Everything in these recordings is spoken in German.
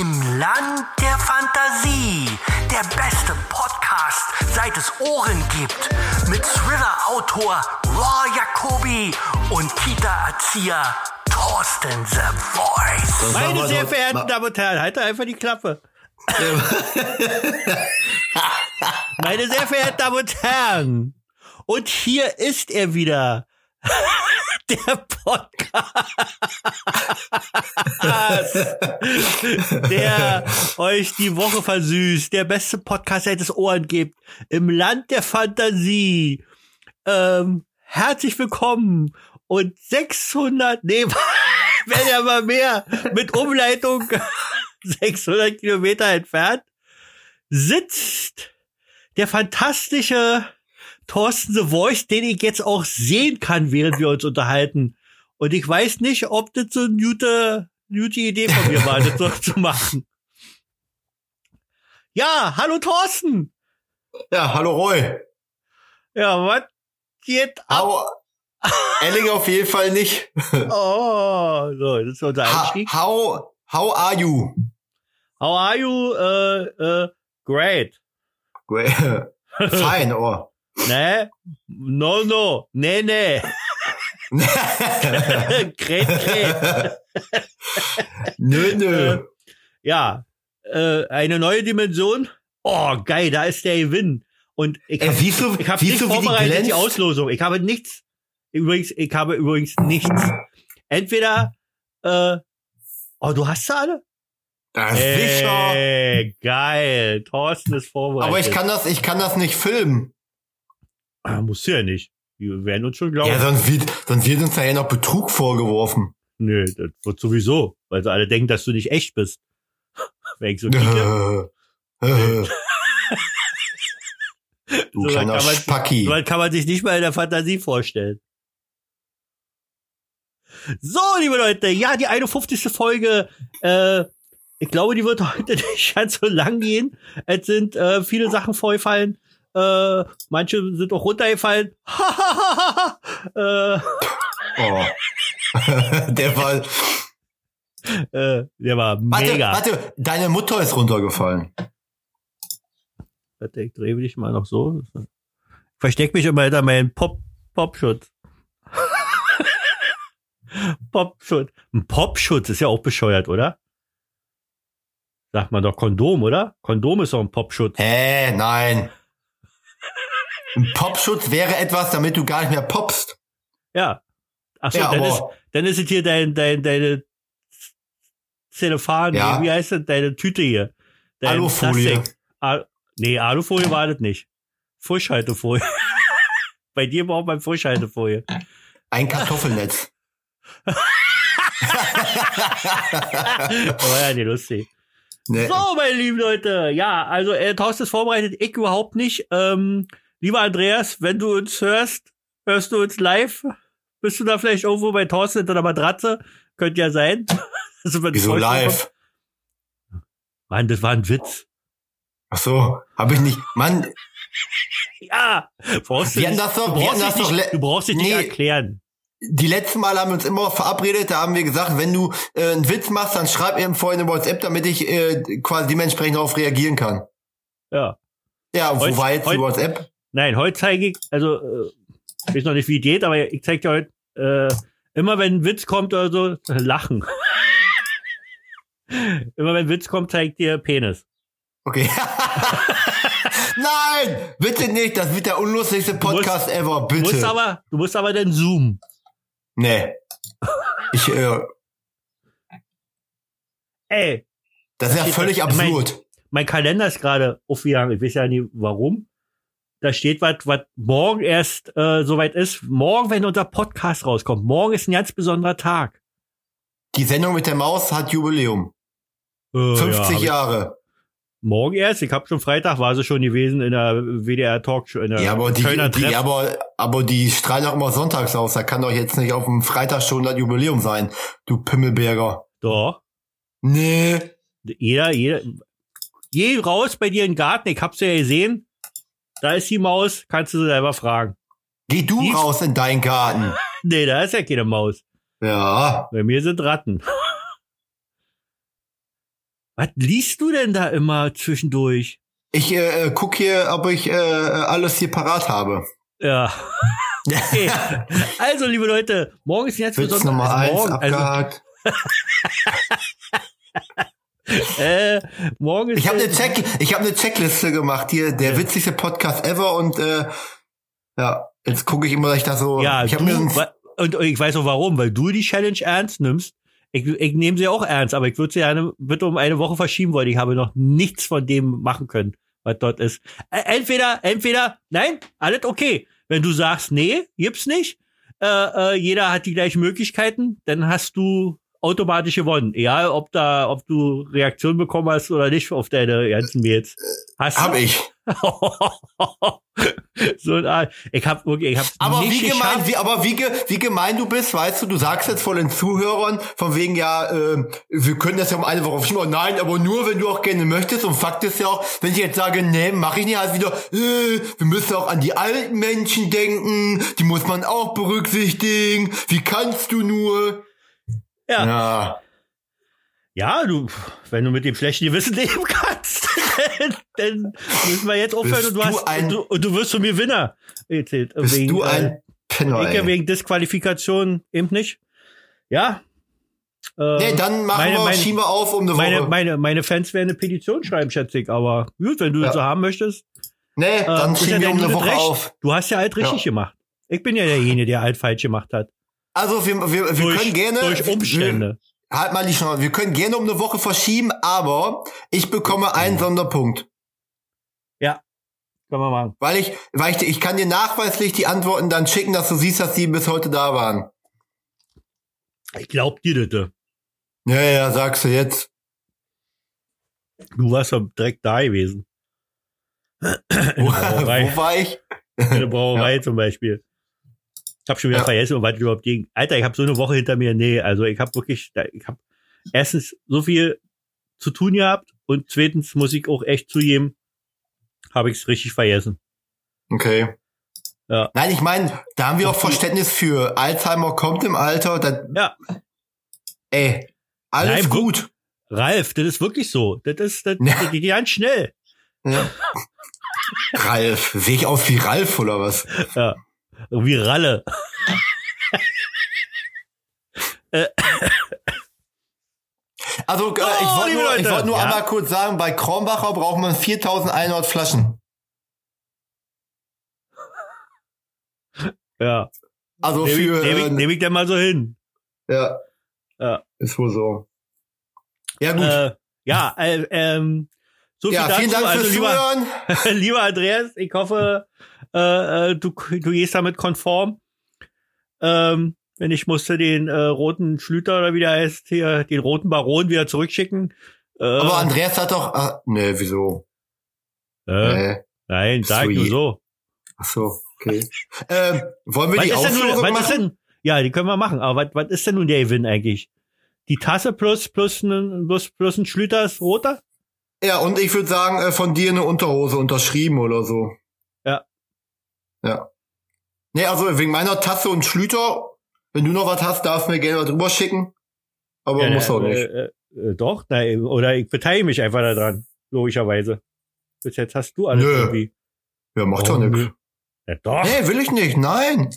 Im Land der Fantasie. Der beste Podcast, seit es Ohren gibt. Mit Thriller-Autor Raw Jacobi und Kita-Erzieher Thorsten The Voice. Meine sehr verehrten Damen und Herren, halt doch einfach die Klappe. Meine sehr verehrten Damen und Herren. Und hier ist er wieder. Der Podcast, der euch die Woche versüßt, der beste Podcast, der es Ohren gibt, im Land der Fantasie. Ähm, herzlich willkommen. Und 600, nee, wenn ja mal mehr, mit Umleitung 600 Kilometer entfernt, sitzt der fantastische Thorsten The Voice, den ich jetzt auch sehen kann, während wir uns unterhalten. Und ich weiß nicht, ob das so eine gute, gute Idee von mir war, das so zu machen. Ja, hallo Thorsten. Ja, hallo Roy. Ja, was geht ab? Hau, Elling auf jeden Fall nicht. Oh, so, das ist unser Ha, Einstieg. how, how are you? How are you? Äh, äh, great. Great. Fine, oh. Ne? No, no. Nee, nee. great, great. nö, nö. Ja, äh, eine neue Dimension. Oh, geil, da ist der Gewinn. Und ich habe siehst du, ich hab siehst nicht du, die vorbereitet, die, glänzt? Auslosung. Ich habe nichts. Übrigens, ich habe übrigens nichts. Entweder, äh, oh, du hast sie alle? Ja, sicher. Ey, geil. Thorsten ist vorbereitet. Aber ich kann das, ich kann das nicht filmen. Ah, musst du ja nicht. Wir werden uns schon glauben. Ja, sonst wird, sonst wird uns da ja noch Betrug vorgeworfen. Nö, das wird sowieso. Weil sie alle denken, dass du nicht echt bist. Wenn ich so kicke. du So kleiner kann man- Spacki. So kann man sich nicht mal in der Fantasie vorstellen. So, liebe Leute, ja, die 51. Folge, äh, ich glaube, die wird heute nicht ganz so lang gehen. Es sind äh, viele Sachen vorgefallen. Äh, manche sind auch runtergefallen. äh, Oh. Der war, äh, der war warte, mega. warte, deine Mutter ist runtergefallen. Warte, ich drehe dich mal noch so. Ich versteck mich immer hinter meinen Pop, Popschutz. Popschutz. Ein Popschutz ist ja auch bescheuert, oder? Sagt man doch Kondom, oder? Kondom ist doch ein Popschutz. Hä, nein. Ein Popschutz wäre etwas, damit du gar nicht mehr popst. Ja. Ach so, Ja, dann, ist, dann ist es hier dein, dein, deine Zellophan, Ja. nee, wie heißt das? Deine Tüte hier. Dein Alufolie. Plastik. Al nee, Alufolie war das nicht. Frischhaltefolie. Bei dir braucht man Frischhaltefolie. Ein Kartoffelnetz. War ja nicht lustig. Ne, So, meine lieben Leute, ja, also äh, Thorsten ist vorbereitet, ich überhaupt nicht. Ähm, lieber Andreas, wenn du uns hörst, hörst du uns live? Bist du da vielleicht irgendwo bei Thorsten hinter der Matratze? Könnte ja sein. Also, wenn Wieso live? kommt- Mann, das war ein Witz. Ach so, habe ich nicht. Mann, Ja, brauchst du Wir hatten nicht, das doch- du brauchst das doch nicht, du brauchst dich nicht Nee. erklären. die letzten Mal haben wir uns immer verabredet, da haben wir gesagt, wenn du äh, einen Witz machst, dann schreib mir vorhin eine WhatsApp, damit ich äh, quasi dementsprechend darauf reagieren kann. Ja. Ja, wo Heute- war jetzt die WhatsApp? Nein, heute zeige ich, also äh, ich weiß noch nicht, wie es geht, aber ich zeige dir heute, äh, immer wenn ein Witz kommt oder so, lachen. immer wenn ein Witz kommt, zeigt dir Penis. Okay. Nein, bitte nicht, das wird der unlustigste Podcast ever, Du musst bitte. aber, du musst aber dann zoomen. Nee. Ich, äh, Ey, das ist ja völlig ich mein- absurd. mein Kalender ist gerade aufgegangen. Ich weiß ja nicht warum. Da steht was, was morgen erst äh, soweit ist. Morgen, wenn unser Podcast rauskommt. Morgen ist ein ganz besonderer Tag. Die Sendung mit der Maus hat Jubiläum. Äh, 50 ja, Jahre. Morgen erst. Ich habe schon Freitag, war sie schon gewesen in der WDR Talkshow. In der Ja, aber die, die, aber, aber die strahlen auch immer sonntags aus. Da kann doch jetzt nicht auf dem Freitag schon das Jubiläum sein, du Pimmelberger. Doch. Nee. Jeder, jeder. Geh raus bei dir in den Garten. Ich hab's ja gesehen. Da ist die Maus. Kannst du sie selber fragen. Geh du Die- raus in deinen Garten. Nee, da ist ja keine Maus. Ja. Bei mir sind Ratten. Was liest du denn da immer zwischendurch? Ich äh, äh, guck hier, ob ich äh, alles hier parat habe. Ja. Okay. Also, liebe Leute, morgen ist jetzt besonders- Nummer also eins morgen, also, abgehakt. äh, morgen ist ich habe eine Check, ich habe eine Checkliste gemacht hier, der witzigste Podcast ever und äh, ja, jetzt gucke ich immer, dass ich da so. Ja, ich du, habe mir und, und ich weiß auch warum, weil du die Challenge ernst nimmst. Ich, ich nehme sie auch ernst, aber ich würde sie gerne bitte um eine Woche verschieben wollen. Ich habe noch nichts von dem machen können, was dort ist. Entweder, entweder, nein, alles okay. Wenn du sagst, nee, gibt's nicht, äh, äh, jeder hat die gleichen Möglichkeiten, dann hast du automatisch gewonnen. Egal, ob da, ob du Reaktion bekommen hast oder nicht auf deine ganzen Mails. Hast du? hab ich. so ein Ar- ich habe wirklich, ich habe Aber nicht wie gemein, wie, aber wie, wie gemein du bist, weißt du, du sagst jetzt vor den Zuhörern, von wegen ja, äh, wir können das ja um eine Woche verschieben. Aber Nein, aber nur, wenn du auch gerne möchtest. Und Fakt ist ja auch, wenn ich jetzt sage, nee, mache ich nicht, halt wieder, äh, wir müssen auch an die alten Menschen denken, die muss man auch berücksichtigen. Wie kannst du nur? Ja. Ja. Ja, du, wenn du mit dem schlechten Gewissen leben kannst, dann, müssen wir jetzt aufhören und du, hast, ein- und du, und du wirst von mir Winner. Erzählt, Bist wegen, du ein äh, Penner, ich wegen Disqualifikation eben nicht. Ja. Äh, Nee, dann machen meine- wir, meine- schieben wir auf um eine meine, Woche. meine, meine Fans werden eine Petition schreiben, schätze ich, aber gut, wenn du Ja. das so haben möchtest. nee, äh, dann ja schieben wir um eine Woche Recht. auf. Du hast ja alt richtig Ja. gemacht. Ich bin ja derjenige, der alt falsch gemacht hat. Also wir, wir, wir durch, können gerne durch Umstände. Wir, halt mal die Chance. Wir können gerne um eine Woche verschieben, aber ich bekomme einen Sonderpunkt. Können wir machen. Weil ich, weil ich, ich kann dir nachweislich die Antworten dann schicken, dass du siehst, dass die bis heute da waren. Ich glaub dir das. Ja, ja, sagst du jetzt. Du warst ja direkt da gewesen. Wo, wo war ich? In der Brauerei zum Beispiel. Ich habe schon wieder Ja. vergessen, was überhaupt ging. Alter, ich habe so eine Woche hinter mir. Nee, also ich habe wirklich, ich habe erstens so viel zu tun gehabt und zweitens muss ich auch echt zugeben, habe ich es richtig vergessen. Okay. Ja. Nein, ich meine, da haben wir auch Verständnis für. Alzheimer kommt im Alter, dann, Ja, ey, alles Nein, gut. Ralf, das ist wirklich so. Das ist, das, Ja. das geht ganz schnell. Ja. Ralf, sehe ich aus wie Ralf oder was? Ja. Wie Ralle. Also, äh, ich Oh, wollte nur, ich wollte nur Ja. einmal kurz sagen, bei Kronbacher braucht man 4100 Flaschen. Ja. Also Nehme ich, für, nehm ich, äh, nehm ich denn mal so hin. ja. Ja. Ist wohl so. Ja, gut. Äh, ja, äh, ähm, so viel ja, dazu. vielen Dank also fürs lieber, Zuhören. lieber Andreas, ich hoffe, äh, äh, du, du gehst damit konform. Ähm, wenn ich musste den äh, roten Schlüter oder wie der heißt, hier, den roten Baron wieder zurückschicken. Äh, Aber Andreas hat doch, ah, nee, wieso? äh, Nee. Nein, sag nur so. Ach so, okay. ähm, wollen wir Was die ist, denn nun, Auslosung was ist machen? denn, ja, die können wir machen, aber was, was ist denn nun der Gewinn eigentlich? Die Tasse plus, plus, ein, plus, plus ein Schlüter ist roter? Ja, und ich würde sagen, äh, von dir eine Unterhose unterschrieben oder so. Ja. Nee, also wegen meiner Tasse und Schlüter, wenn du noch was hast, darfst du mir gerne was drüber schicken. Aber Ja, muss auch äh, nicht. Äh, äh, doch, nein, oder ich beteilige mich einfach daran, logischerweise. Bis jetzt hast du alles Nö. irgendwie. Ja, macht doch Warum nichts. Ja, doch. Nee, will ich nicht, nein.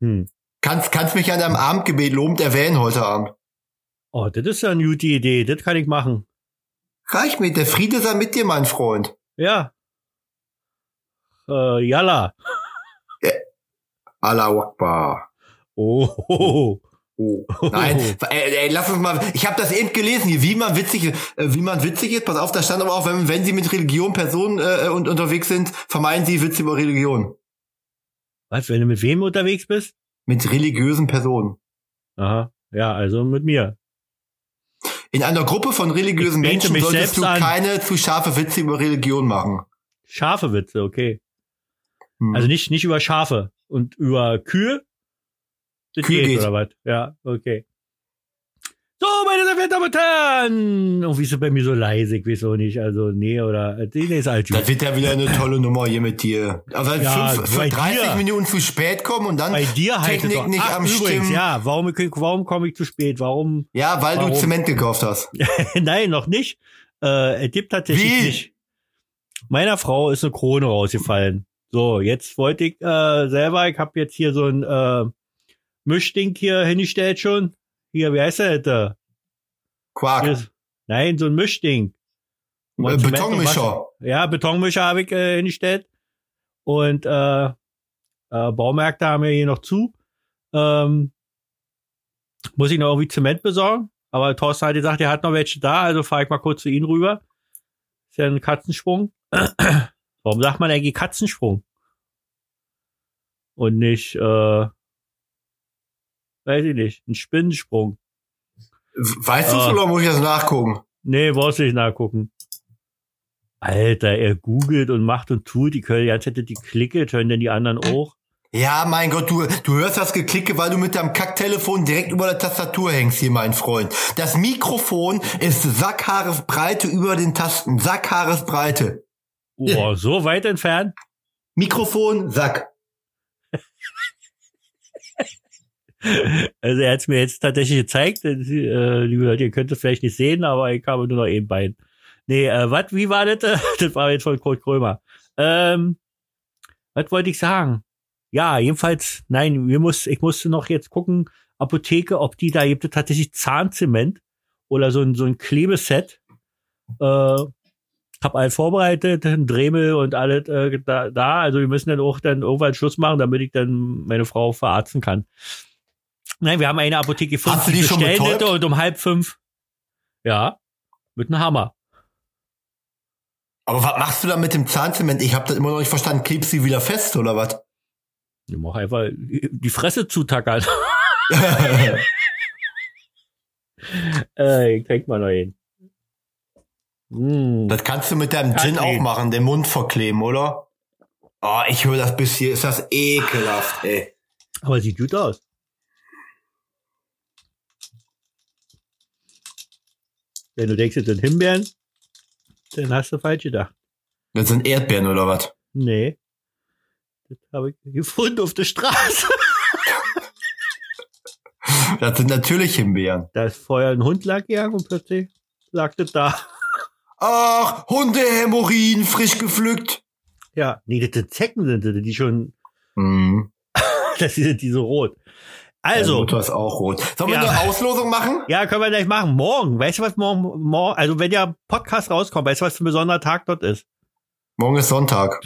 Hm. Kannst, kannst mich an deinem Abendgebet lobend erwähnen heute Abend. Oh, das ist ja eine gute Idee, das kann ich machen. Reicht mir, der Friede sei mit dir, mein Freund. Ja. Äh, Yalla. Allah Akbar. Oh, oh, oh. Nein, ey, ey, lass uns mal. Ich habe das eben gelesen, hier, wie man witzig, äh, wie man witzig ist. Pass auf, da stand aber auch, wenn, wenn Sie mit Religion Personen äh, und unterwegs sind, vermeiden Sie Witze über Religion. Was, wenn du mit wem unterwegs bist? Mit religiösen Personen. Aha. Ja, also mit mir. In einer Gruppe von religiösen Menschen solltest du an. keine zu scharfe Witze über Religion machen. Scharfe Witze, okay. Hm. Also nicht, nicht über Schafe und über Kühe. Das Kühe geht, geht. oder was? Ja, okay. So, meine sehr verehrten Damen und Herren. Irgendwie ist es bei mir so leise, ich weiß auch nicht. Also, nee, oder, nee, ist alt. Das wird ja wieder eine tolle Nummer hier mit dir. Also Ja, fünf, bei 30 dir. Minuten zu spät kommen und dann Bei dir halt Technik nicht Ach, am übrigens, Stimmen. ja, warum, warum komme ich zu spät? Warum? Ja, weil Warum? du Zement gekauft hast. Nein, noch nicht. Äh, es gibt tatsächlich Wie? nicht. Meiner Frau ist eine Krone rausgefallen. So, jetzt wollte ich äh, selber, ich habe jetzt hier so ein äh, Mischding hier hingestellt schon. Hier, wie heißt der da? Quark. Hier Nein, so ein Mischding. Äh, Betonmischer. Ja, Betonmischer habe ich äh, hingestellt. Und äh, äh, Baumärkte haben ja hier noch zu. Ähm, muss ich noch irgendwie Zement besorgen. Aber Thorsten hat gesagt, er hat noch welche da, also fahre ich mal kurz zu ihm rüber. Ist ja ein Katzensprung. Warum sagt man eigentlich Katzensprung? Und nicht, äh, weiß ich nicht, ein Spinnensprung. Weißt du Ah. oder muss ich das nachgucken? Nee, brauchst du nicht nachgucken. Alter, er googelt und macht und tut, die können ganze Zeit die Klicke, hören denn die anderen auch? Ja, mein Gott, du, du hörst das Geklicke, weil du mit deinem Kacktelefon direkt über der Tastatur hängst hier, mein Freund. Das Mikrofon ist Sackhaaresbreite über den Tasten. Sackhaaresbreite. Oh, so weit entfernt? Mikrofon, Sack. Also er hat es mir jetzt tatsächlich gezeigt. Äh, liebe Leute, ihr könnt es vielleicht nicht sehen, aber ich habe nur noch ein Bein. Nee, äh, was, wie war das? Das war jetzt von Kurt Krömer. Ähm, was wollte ich sagen? Ja, jedenfalls, nein, wir muss, ich musste noch jetzt gucken, Apotheke, ob die da gibt es tatsächlich Zahnzement oder so ein, so ein Klebeset. Äh, hab alles vorbereitet, Dremel und alles äh, da, da. Also wir müssen dann auch dann irgendwann Schluss machen, damit ich dann meine Frau verarzten kann. Nein, wir haben eine Apotheke gefunden, Hast du die schon bestellt betäubt? hätte und um halb fünf. Ja, mit einem Hammer. Aber was machst du da mit dem Zahnzement? Ich habe das immer noch nicht verstanden. Klebst du die wieder fest oder was? Ich mach einfach die Fresse zutackern. äh, ich trink mal noch hin. Mm. das kannst du mit deinem Gin auch machen, den Mund verkleben, oder? Oh, ich höre das bis hier. Ist das ekelhaft, ey. Aber sieht gut aus. Wenn du denkst, es sind Himbeeren, dann hast du falsch gedacht. Das sind Erdbeeren oder was? Nee. Das habe ich gefunden auf der Straße. Das sind natürlich Himbeeren. Da ist vorher ein Hund lang gegangen und plötzlich lag das da. Ach, Hundehämorrhoiden, frisch gepflückt. Ja, nee, das sind Zecken sind das, die schon, Mhm. das sind die so rot. Also, Mutter ist auch rot. Sollen wir Ja. eine Auslosung machen? ja, können wir gleich machen. Morgen, weißt du was morgen, morgen, also wenn der Podcast rauskommt, weißt du was für ein besonderer Tag dort ist? Morgen ist Sonntag.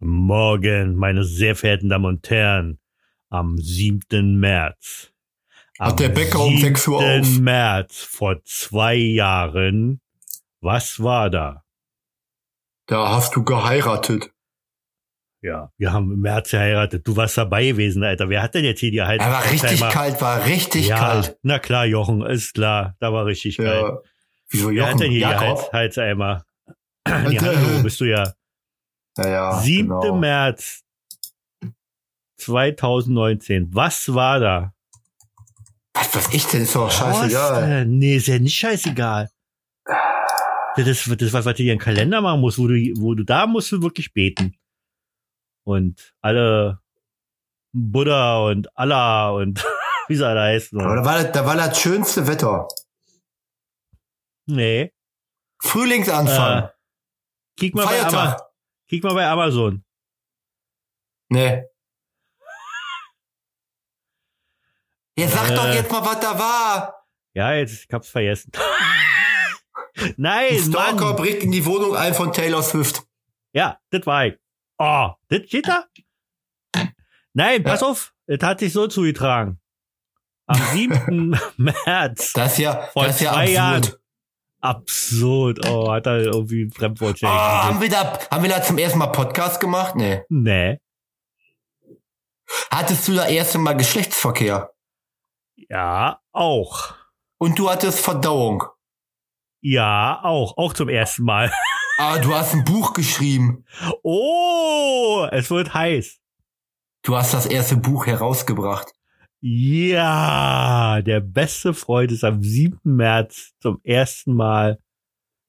Morgen, meine sehr verehrten Damen und Herren, am 7. März. Hat der Bäcker um 6 Uhr 7. auf. März vor zwei Jahren. Was war da? Da hast du geheiratet. Ja, wir haben im März geheiratet. Du warst dabei gewesen, Alter. Wer hat denn jetzt hier die Halt? Er war richtig kalt, war richtig ja, kalt. na klar, Jochen, ist klar. Da war richtig kalt. Ja. Wieso Wer hat Jochen? denn hier die Jakob? Hals, Halseimer? Äh, Die Hallo, bist du ja. Ja, ja, 7. genau. März 2019. Was war da? Was weiß ich denn? Ist doch scheißegal. Nee, ist ja nicht scheißegal. Das ist, das ist was, was du dir einen Kalender machen musst, wo du, wo du da musst du wirklich beten. Und alle Buddha und Allah und wie soll das heißen? Aber da war, das- da war das schönste Wetter. Nee. Frühlingsanfang. Äh, kick mal bei Amazon. Kick mal bei Amazon. Nee. Ja, sag Äh. doch jetzt mal, was da war. Ja, jetzt, ich hab's vergessen. Nein, Ein Stalker Mann. bricht in die Wohnung ein von Taylor Swift. Ja, das war ich. Oh, das steht da? Nein, pass auf. Es hat sich so zugetragen. Am 7. März. Das ist ja, Vor das ist ja zwei Jahren. absurd. Absurd. Oh, hat er irgendwie ein Fremdwort Oh, haben wir da, haben wir da zum ersten Mal Podcast gemacht? Nee. Nee. Hattest du da erste Mal Geschlechtsverkehr? Ja, auch. Und du hattest Verdauung. Ja, auch. Auch zum ersten Mal. Ah, du hast ein Buch geschrieben. Oh, es wird heiß. Du hast das erste Buch herausgebracht. Ja, der beste Freund ist am 7. März zum ersten Mal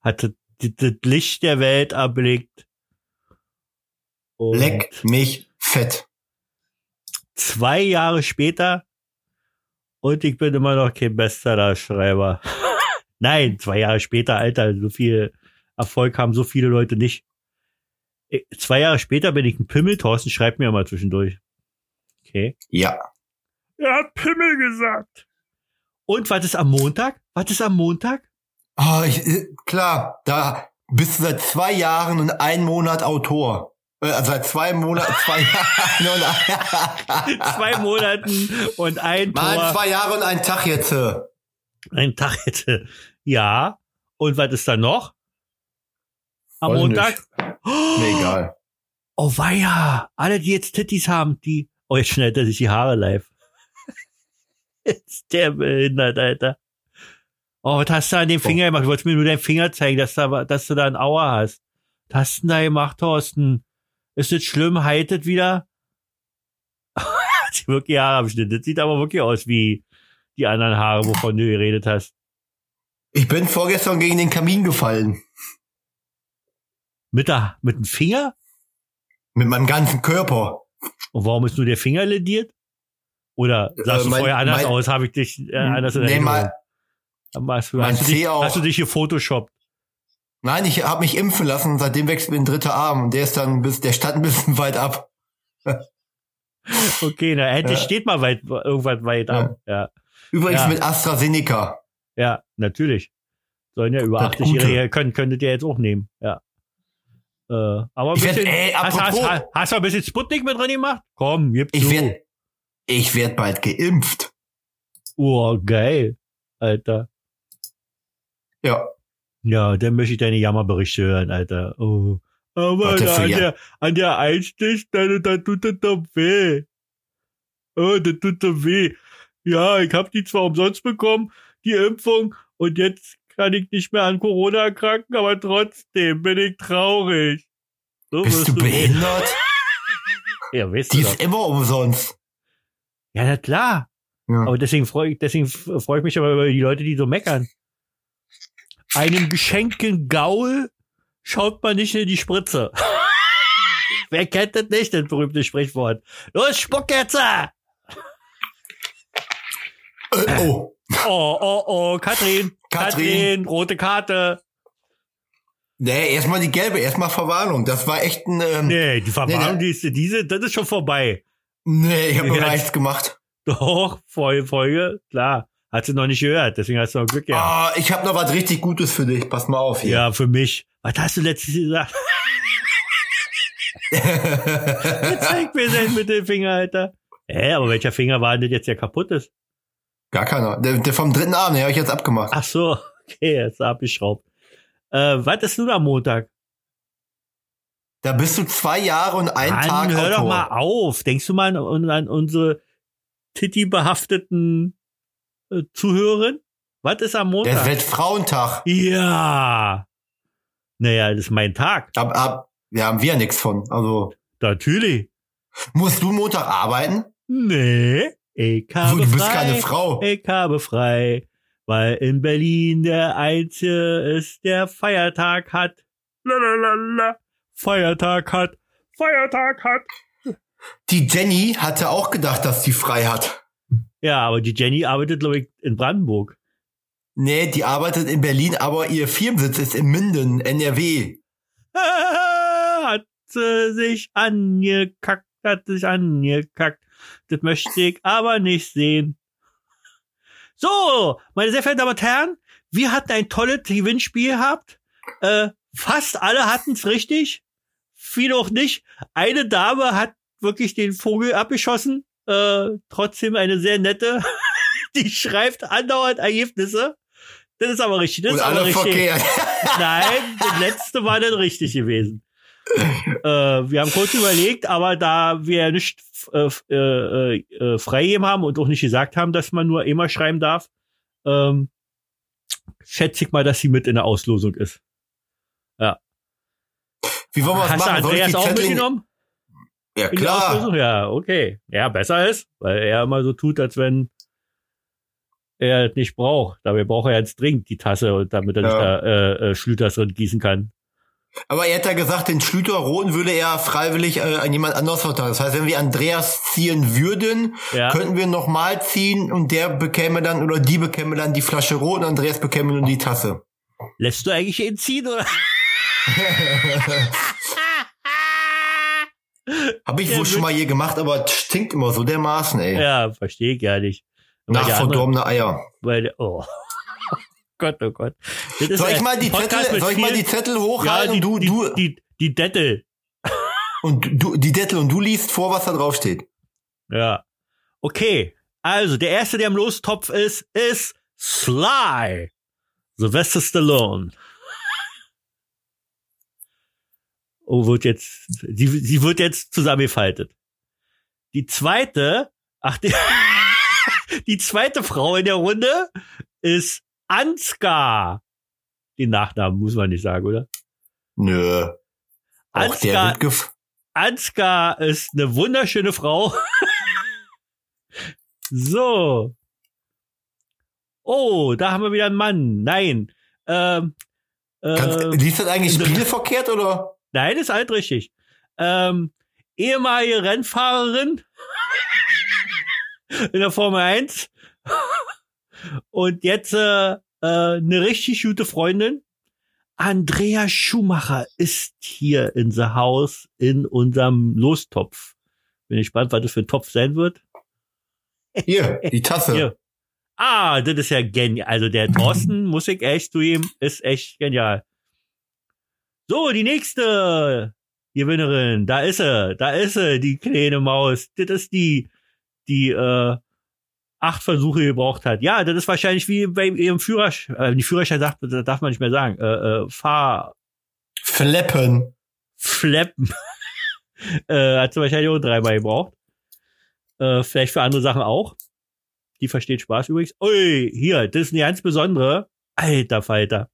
hatte das Licht der Welt erblickt. Und Leck mich fett. zwei Jahre später und ich bin immer noch kein Bestsellerschreiber. Nein, zwei Jahre später, Alter, so viel Erfolg haben so viele Leute nicht. Ich- Zwei Jahre später bin ich ein Pimmel, Thorsten schreibt mir mal zwischendurch. Okay. Ja. Er hat Pimmel gesagt. Und was ist am Montag? Was ist am Montag? Oh, ich, äh, klar, da bist du seit zwei Jahren und ein Monat Autor. Also seit zwei Monaten, zwei Jahren und ein, Zwei Monaten und ein Mann, Tor. zwei Jahre und ein Tag jetzt. Ein Tag hätte. Ja. Und was ist da noch? Am Weiß Montag? Mir egal. Oh weia, alle, die jetzt Titties haben, die. Oh, jetzt schneidet er sich die Haare live. ist der behindert, Alter. Oh, was hast du an dem Finger gemacht? Du wolltest mir nur deinen Finger zeigen, dass, da, dass du da einen Auer hast. Was hast du denn da gemacht, Thorsten? Ist das schlimm? Heitet wieder? Sie wirklich Haare am Schnitt. Das sieht aber wirklich aus wie die anderen Haare, wovon du geredet hast. Ich bin vorgestern gegen den Kamin gefallen. Mit, der, mit dem Finger? Mit meinem ganzen Körper. Und warum ist nur der Finger lediert? Oder sahst Äh, du mein- vorher anders mein- aus? Habe ich dich äh, anders in Nee, Erinnerung? mal, Hast du, mein hast, du dich, hast du dich hier Photoshop? Nein, ich habe mich impfen lassen seitdem wächst mir ein dritter Arm und der ist dann bis, der stand ein bisschen weit ab. Okay, na, endlich Ja. steht mal weit, irgendwas weit Ja. ab. Ja, Übrigens Ja. mit AstraZeneca. ja, natürlich. Sollen ja über Das 80-Jährige, können, könntet ihr jetzt auch nehmen, ja. Äh, aber ein Ich werd- bisschen, ey, hast, hast, hast, hast du ein bisschen Sputnik mit drin gemacht? Komm, gib Ich zu. werd, ich werd bald geimpft. Oh, geil, Alter. Ja. Ja, dann möchte ich deine Jammerberichte hören, Alter. Oh. Aber Warte, da, für an, ja- der, an der Einstich, da, tut das doch weh. Oh, das tut doch weh. Ja, ich hab die zwar umsonst bekommen, die Impfung, und jetzt kann ich nicht mehr an Corona erkranken, aber trotzdem bin ich traurig. So Bist du behindert? Ja, weißt Die du doch. ist immer umsonst. Ja, na klar. Ja. Aber deswegen freue ich, deswegen freue ich mich aber über die Leute, die so meckern. Einem geschenkten Gaul schaut man nicht in die Spritze. Wer kennt das nicht, das berühmte Sprichwort? Los, spuck jetzt! ah! Äh, oh. Oh, oh, oh, Katrin, Katrin, Katrin. rote Karte. Nee, erstmal die gelbe, erstmal Verwarnung. Das war echt ein, ähm, nee, Nee, die Verwarnung, Nee, die ist, diese, das ist schon vorbei. ich habe Ja, nichts gemacht. Doch, Folge, Folge, klar. Hat sie noch nicht gehört, deswegen hast du noch Glück gehabt. Ah, ich habe noch was richtig Gutes für dich. Pass mal auf hier. Ja, für mich. Was hast du letztes gesagt? Zeig mir den Mittelfinger, Alter. Hä, aber welcher Finger war denn das jetzt, der kaputt ist? Gar keiner. Der, der vom dritten Arm, den habe ich jetzt abgemacht. Ach so, okay, jetzt abgeschraubt. Äh, was ist nun am Montag? Da bist du zwei Jahre und ein Tag hör Autor. doch mal auf. Denkst du mal an, an unsere Titi-behafteten äh, Zuhörerinnen? Was ist am Der Montag? Weltfrauentag. Ja. Naja, das ist mein Tag. Ab, ab, da haben wir ja nichts von. Also, Natürlich. musst du Montag arbeiten? Nee. Ich habe Du bist frei. keine Frau. Ich habe frei, weil in Berlin der einzige ist, der Feiertag hat. Lalalala. Feiertag hat. Feiertag hat. Die Jenny hatte auch gedacht, dass sie frei hat. Ja, aber die Jenny arbeitet, glaube ich, in Brandenburg. Nee, die arbeitet in Berlin, aber ihr Firmensitz ist in Minden, NRW. hat sich angekackt, hat sich angekackt. Das möchte ich aber nicht sehen. So, meine sehr verehrten Damen und Herren, wir hatten ein tolles Gewinnspiel gehabt. Äh, fast alle hatten es richtig. Viele auch nicht. Eine Dame hat wirklich den Vogel abgeschossen. Äh, trotzdem eine sehr nette. Die schreibt andauernd Ergebnisse. Das ist aber richtig. Das Und ist aber alle richtig. verkehrt. Nein, das letzte war dann richtig gewesen. äh, wir haben kurz überlegt, aber da wir nicht äh, äh, äh, freigegeben haben und auch nicht gesagt haben, dass man nur immer schreiben darf, ähm, schätze ich mal, dass sie mit in der Auslosung ist. Wie wollen wir was Hast du machen? Ich Andreas auch mitgenommen? Ja, klar. Ja, okay. Ja, besser ist, weil er immer so tut, als wenn er es nicht braucht. Dabei braucht er jetzt dringend die Tasse, und damit er Ja. sich da äh, äh, Schlüters drin gießen kann. Aber er hat ja gesagt, den Schlüter roten würde er freiwillig äh, an jemand anderes vertragen. Das heißt, wenn wir Andreas ziehen würden, Ja. könnten wir nochmal ziehen und der bekäme dann, oder die bekäme dann die Flasche rot und Andreas bekäme nur die Tasse. Lässt du eigentlich ihn ziehen, oder? Habe ich Der wohl schon mal je gemacht, aber stinkt immer so dermaßen, ey. Ja, verstehe ich gar nicht. Nach verdorbene Eier. Weil, oh. Gott, oh Gott. Das Soll ich mal die Zettel, soll ich mal die Zettel ja, hochhalten die, und du, die, du, die, die Dettel. und du, die Dettel und du liest vor, was da drauf steht. Ja. Okay. Also, der erste, der im Lostopf ist, ist Sly. Sylvester Stallone. Oh, wird jetzt, sie, sie wird jetzt zusammengefaltet. Die zweite, ach, die, die zweite Frau in der Runde ist Ansgar. Den Nachnamen muss man nicht sagen, oder? Nö. Auch der Ansgar, Ansgar ist eine wunderschöne Frau. so. Oh, da haben wir wieder einen Mann. Nein. Ähm, Kannst, ähm, liest das eigentlich spiegelverkehrt oder? Nein, ist halt richtig. Ähm, ehemalige Rennfahrerin in der Formel 1 und jetzt äh, äh, eine richtig gute Freundin. Andrea Schumacher ist hier in the house in unserem Lostopf. Bin gespannt, was das für ein Topf sein wird. Hier, die Tasse. Hier. Ah, das ist ja genial. Also der Thorsten, muss ich echt zu ihm, ist echt genial. So, die nächste Gewinnerin, da ist sie, da ist sie, die kleine Maus. Das ist die, die äh, acht Versuche gebraucht hat. Ja, das ist wahrscheinlich wie bei ihrem Führerschein, äh, die Führerschein sagt, das darf man nicht mehr sagen, äh, äh, Fahr, Fleppen. Flappen. äh, hat sie wahrscheinlich auch dreimal gebraucht. Äh, vielleicht für andere Sachen auch. Die versteht Spaß übrigens. Ui, hier, das ist eine ganz besondere. Alter Falter.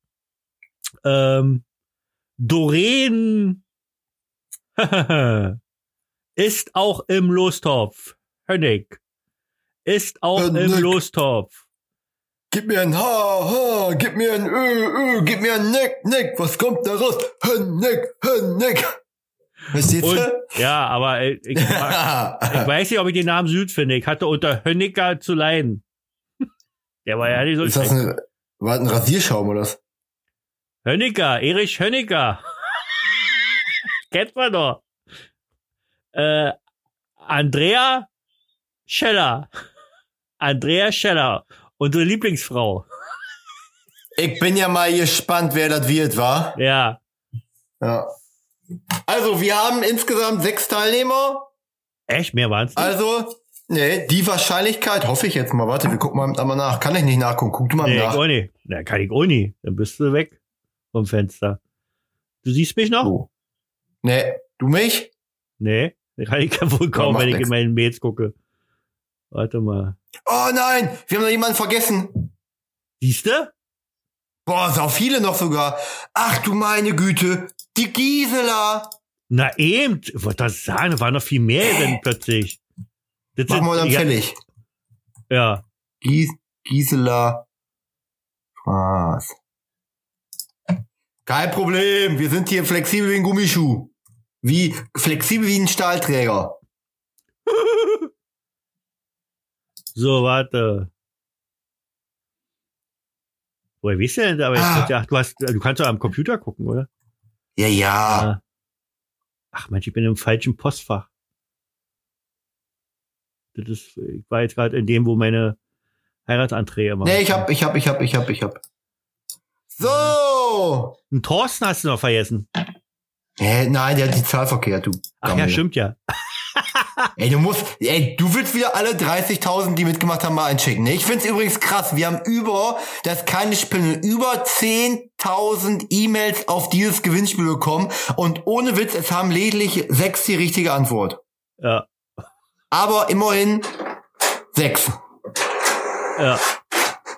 Ähm, Doreen ist auch im Lostopf. Hönnig. Ist auch im Hönnig. Lostopf. Gib mir ein Ha, Ha, gib mir ein Ö, Ö, gib mir ein Nick, Nick. Was kommt da raus? Nick. Verstehst Und, du? ja, aber äh, ich, mag, Ich weiß nicht, ob ich den Namen Süd finde. Ich hatte unter Hönniger zu leiden. Der war ja nicht so Ist das ein, war das ein Rasierschaum oder was? Hönniger, Erich Hönniger. Kennt man doch. Äh, Andrea Scheller. Andrea Scheller. Unsere Lieblingsfrau. Ich bin ja mal gespannt, wer das wird, war. Ja. Ja. Also, wir haben insgesamt sechs Teilnehmer. Echt? Mehr waren's? nicht? Also, nee, die Wahrscheinlichkeit, hoffe ich jetzt mal. Warte, wir gucken mal, mal nach. Kann ich nicht nachgucken. Guck du mal nee, ich nach. auch nicht. Na, kann ich auch nicht. Dann bist du weg vom Fenster. Du siehst mich noch? Oh. Nee, du mich? Nee. Kann ich ja wohl kaum, wenn ich nix. in meinen Mails gucke. Warte mal. Oh nein, wir haben noch jemanden vergessen. Siehst du? Boah, sau viele noch sogar. Ach du meine Güte, die Gisela. Na eben, ich wollte das sagen, da waren noch viel mehr denn plötzlich. Das Machen wir dann ja, fällig. ja, Gis Gisela. Spaß. Kein Problem, wir sind hier flexibel wie ein Gummischuh. Wie, flexibel wie ein Stahlträger. so, warte. Woher weißt du denn, aber jetzt, Ah. ach, du hast, du kannst doch am Computer gucken, oder? Ja, ja. Ah. Ach Mensch, ich bin im falschen Postfach. Das ist, ich war jetzt gerade in dem, wo meine Heiratsanträge waren. Nee, ich hab, ich hab, ich hab, ich hab, ich hab. So! Einen Thorsten hast du noch vergessen. Hä, nein, der hat die Zahl verkehrt, du. Ach ja, Gammel. stimmt ja. Ey, du musst, ey, du willst wieder alle 30.000, die mitgemacht haben, mal einschicken. Ne? Ich find's übrigens krass. Wir haben über, das ist keine Spinne, über 10.000 E-Mails auf dieses Gewinnspiel bekommen. Und ohne Witz, es haben lediglich sechs die richtige Antwort. Ja, Aber immerhin sechs. ja.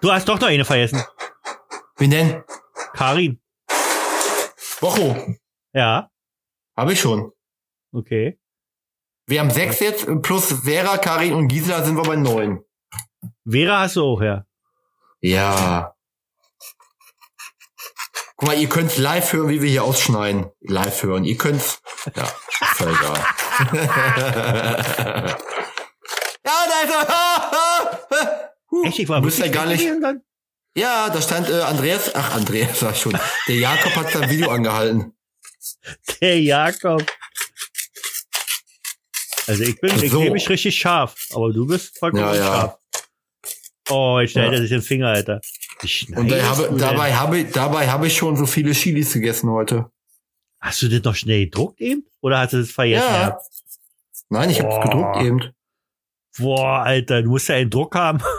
Du hast doch noch eine vergessen. Wen denn? Karin. Wocho. Ja, Hab ich schon. okay. Wir haben sechs jetzt, plus Vera, Karin und Gisela sind wir bei neun. Vera hast du auch, ja. Ja. Guck mal, ihr könnt's live hören, wie wir hier ausschneiden. Live hören. Ihr könnt's. Ja, ist egal. ja, da ist er. Echt, ich war ja wirklich gar nicht. dann? Ja, da stand äh, Andreas. Ach, Andreas sag ich schon. Der Jakob hat sein Video angehalten. Der Jakob. Also ich bin, ich nehme mich richtig scharf, aber du bist vollkommen Ja, ja. scharf. Oh, jetzt schneidet Ja. er sich den Finger, Alter. Und da habe, dabei habe ich, dabei habe ich schon so viele Chilis gegessen heute. Hast du das noch schnell gedruckt eben? Oder hast du das vergessen? Ja. gehabt? Nein, ich habe gedruckt eben. Boah, Alter, du musst ja einen Druck haben.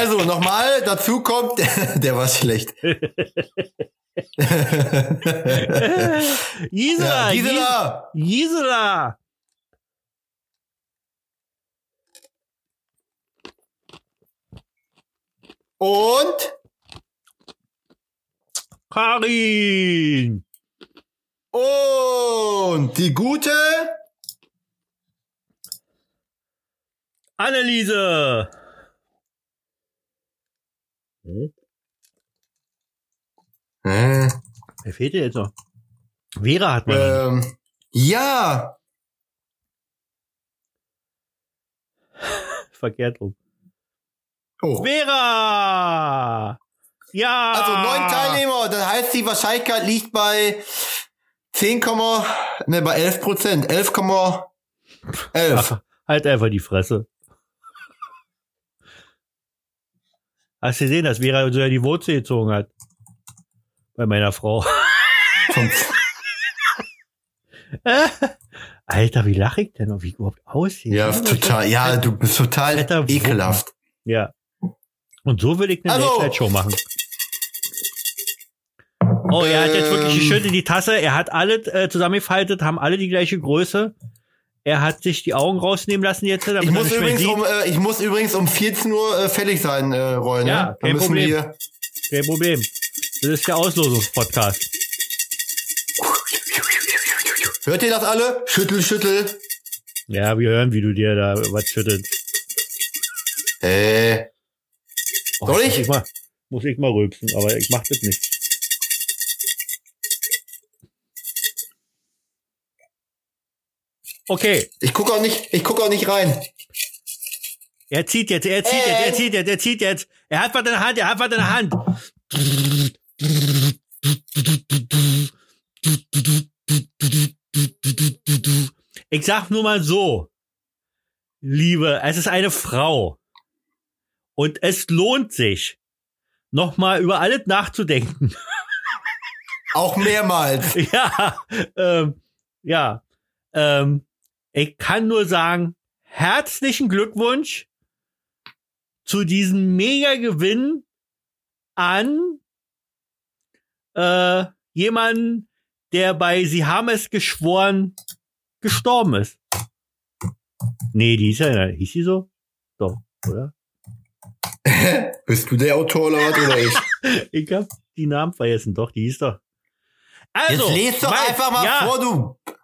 Also nochmal, dazu kommt, der war schlecht. Gisela, ja, Gisela! Gisela. Und? Karin. Und die gute? Anneliese. Hm? Äh, Wer fehlt dir jetzt noch? Vera hat man. ähm, ja, Verkehrt rum. oh. Vera! Ja! Also neun Teilnehmer, das heißt, die Wahrscheinlichkeit liegt bei 10, ne, bei 11 Prozent. 11,11. Ach, halt einfach die Fresse. Hast du gesehen, dass Vera so ja die Wurzel gezogen hat? Bei meiner Frau. Alter, wie lache ich denn? Wie ich überhaupt aussehe? Ja, total, ja, du bist total Alter, ekelhaft. Ja. Und so will ich eine Also- Late-Night-Show machen. Oh, er hat jetzt wirklich Ähm. geschüttelt in die Tasse. Er hat alle äh, zusammengefaltet, haben alle die gleiche Größe. Er hat sich die Augen rausnehmen lassen jetzt, damit Ich muss, übrigens um, äh, ich muss übrigens um 14 Uhr äh, fertig sein, äh, Roy, ne? Ja, kein Problem. Wir Kein Problem. Das ist der Auslosungspodcast. Hört ihr das alle? Schüttel, schüttel. Ja, wir hören, wie du dir da was schüttelst. Äh, Oh, Soll Muss ich? ich mal, muss ich mal rülpsen, aber ich mach das nicht. Okay, ich guck auch nicht, ich guck auch nicht rein. er zieht jetzt, er zieht jetzt, er Äh. zieht jetzt, er zieht jetzt. Er hat was in der Hand, er hat was in der Hand. Ich sag nur mal so, Liebe, es ist eine Frau. Und es lohnt sich, nochmal über alles nachzudenken. Auch mehrmals. ja, ähm, ja. Ähm, ich kann nur sagen, herzlichen Glückwunsch zu diesem Mega-Gewinn an äh, jemanden, der bei Sie haben es geschworen gestorben ist. Nee, die ist ja, hieß sie so? Doch, oder? Bist du der Autor oder was, oder ich? Ich hab die Namen vergessen, doch, die hieß doch. Also, Jetzt lest doch mein- einfach mal ja, vor, du.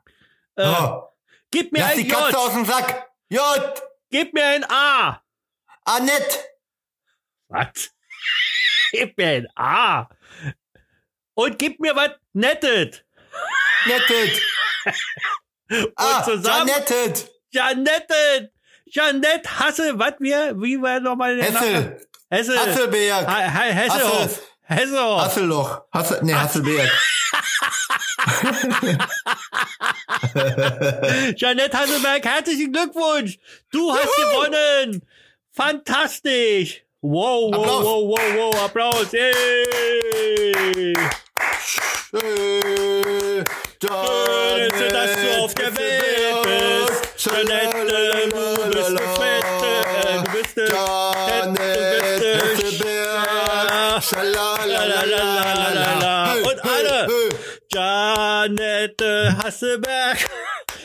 Äh, Oh, Gib mir lass ein die Katze J, aus dem Sack. J. gib mir ein A. Annette. Was? Gib mir ein A. Und gib mir was Nettes. Nettet. Ah, zusammen- Janettet. Janette. Janette Hassel, was wir, wie war nochmal der Name? Hessel. Hessel. Hasselberg. Ha- Ha- Hesselhoff. Hassel. Hesselhoff. Hasselloch. Hassel, nee, Hasselberg. Janette Hasselberg, herzlichen Glückwunsch. Du hast gewonnen. Fantastisch. Wow, wow, Applaus. wow, wow, wow. Applaus. Yay. Äh, Schön, dass du auf der Welt bist. Janette, du bist eine Fette. Du bist eine Janet Ja. Hasselberg. Lalalala. Hey, Und hey, alle. hey. Hasselberg.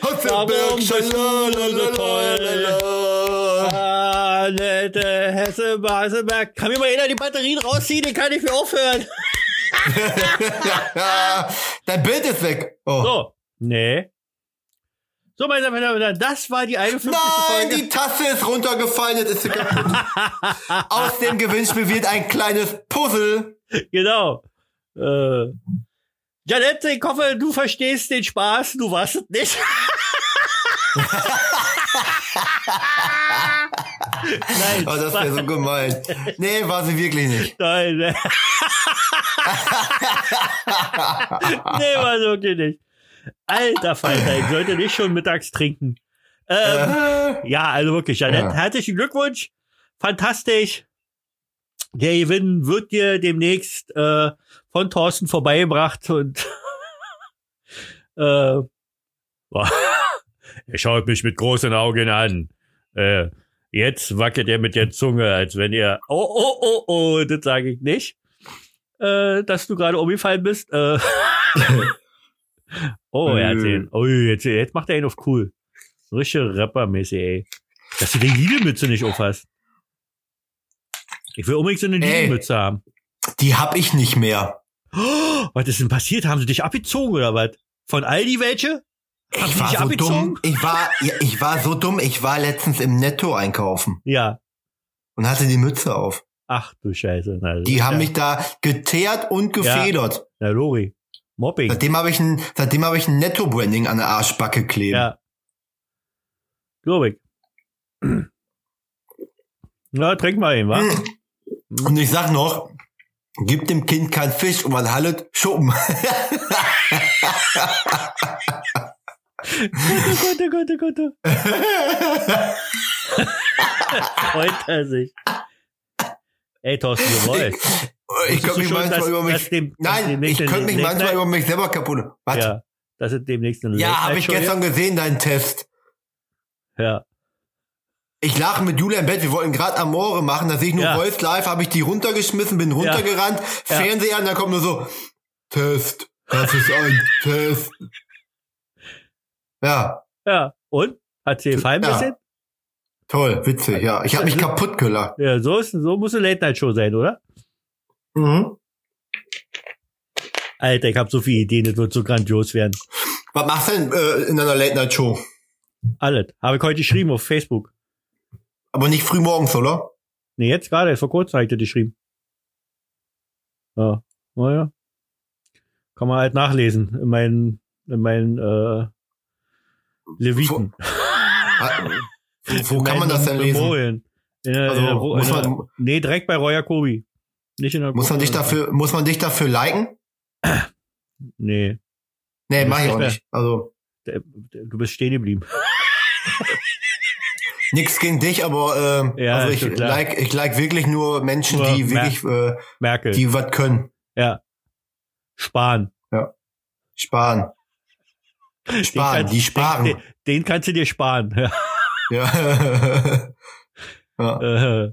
bist du so toll? Janette Hasselberg. Hasselberg. Kann mir mal jeder die Batterien rausziehen? Den kann ich mir aufhören. Dein Bild ist weg. Oh. So, Nee. So, meine Damen und Herren, das war die 51. Nein, Folge. die Tasse ist runtergefallen, jetzt ist sie kaputt. Aus dem Gewinnspiel wird ein kleines Puzzle. Genau. Äh, Janette, ich hoffe, du verstehst den Spaß. Du warst es nicht. Nein, Oh, das wäre so gemein. Nee, war sie wirklich nicht. Nein, ne. nee, war so wirklich nicht. Alter Falter, ich sollte nicht schon mittags trinken. Ähm, Äh, ja, also wirklich, Janette, Ja. herzlichen Glückwunsch. Fantastisch. Der Gewinn wird dir demnächst äh, von Thorsten vorbeigebracht und äh, er schaut mich mit großen Augen an. Äh, jetzt wackelt er mit der Zunge, als wenn er oh oh oh oh, das sage ich nicht, äh, dass du gerade umgefallen bist. Äh, oh, er hat Äh. den. Oh, jetzt, jetzt macht er ihn auf cool. Richtig Rapper-mäßig, ey. Dass du die Lidl-Mütze nicht aufhast. Ich will unbedingt so eine Ey. Lidl-Mütze haben. die hab ich nicht mehr. Oh, was ist denn passiert? Haben sie dich abgezogen oder was? Von Aldi welche? Haben Ich war so abgezogen? dumm. Ich war, ja, ich war so dumm. Ich war letztens im Netto einkaufen Ja. und hatte die Mütze auf. Ach du Scheiße. Na, Die haben ja, mich da geteert und gefedert. Na, Lori. Mobbing. Seitdem habe ich ein, seitdem habe ich ein Netto-Branding an der Arschbacke kleben. Ja. Glaube ich. Na, trink mal ihn, wa? Und ich sag noch, gib dem Kind kein Fisch und man hallet Schuppen. Gute, gute, gute, gute. Freut er sich. Ey, Thorsten, du wolltest. ich könnte mich schon, manchmal dass- über mich, dem- nein, ich könnte mich manchmal Late über mich selber kaputt. Was? Ja, Ja. Das ist demnächst eine habe ich gestern gesehen, deinen Test. Ja. Ich lag mit Julia im Bett, wir wollten gerade Amore machen, da sehe ich nur Ja. Voice Live, habe ich die runtergeschmissen, bin runtergerannt, Ja. Fernseher an, dann kommt nur so, Test, das ist ein Test. Ja, Ja. Und? Hat dir gefallen ein Ja. bisschen? toll, witzig, ja. Ich habe mich kaputt gelacht. Ja, so ist, so muss eine Late-Night-Show sein, oder? Mhm. Alter, ich habe so viele Ideen, das wird so grandios werden. Was machst du denn äh, in einer Late-Night-Show? Alles. Habe ich heute geschrieben auf Facebook. Aber nicht früh morgens, oder? Nee, jetzt gerade, vor kurzem habe ich das geschrieben. Ja, naja. Kann man halt nachlesen in meinen, in meinen, äh, Leviten. Wo, wo kann man das denn meinen lesen? In, Also, in, muss in der, man- nee, direkt bei Roy Jacobi. Nicht in der Muss man dich Gruppe. dafür, muss man dich dafür liken? Nee, Nee, mach ich auch nicht. Also, du bist stehen geblieben. nix gegen dich, aber äh, Ja, also ich like, ich like wirklich nur Menschen, Nur die Mer- wirklich, äh, Merkel. die was können. ja. Sparen. Den Sparen, kannst- die sparen. Den, den kannst du dir sparen. Ja. Ja. ja. Äh,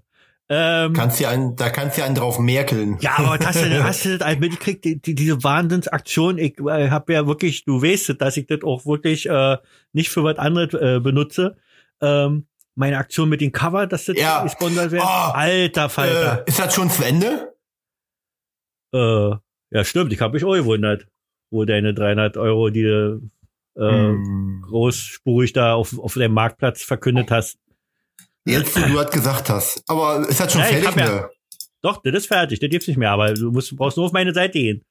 ähm, Kannst dir einen, da kannst du einen drauf merkeln. Ja, aber hast du, hast du das halt mitgekriegt, die, die, diese Wahnsinnsaktion? Ich äh, habe ja wirklich, du weißt dass ich das auch wirklich äh, nicht für was anderes äh, benutze. Ähm, meine Aktion mit dem Cover, dass das Ja. gesponsert wird. Oh. Alter Falter. Äh, ist das schon zu Ende? Äh, ja, stimmt, ich habe mich auch gewundert, wo deine 300 Euro, die du äh, Hm. großspurig da auf, auf dem Marktplatz verkündet hast. Jetzt, wo du das gesagt hast. Aber ist das schon Ja, fertig? ja-? Doch, das ist fertig, das gibt's nicht mehr, aber du musst, brauchst nur auf meine Seite gehen.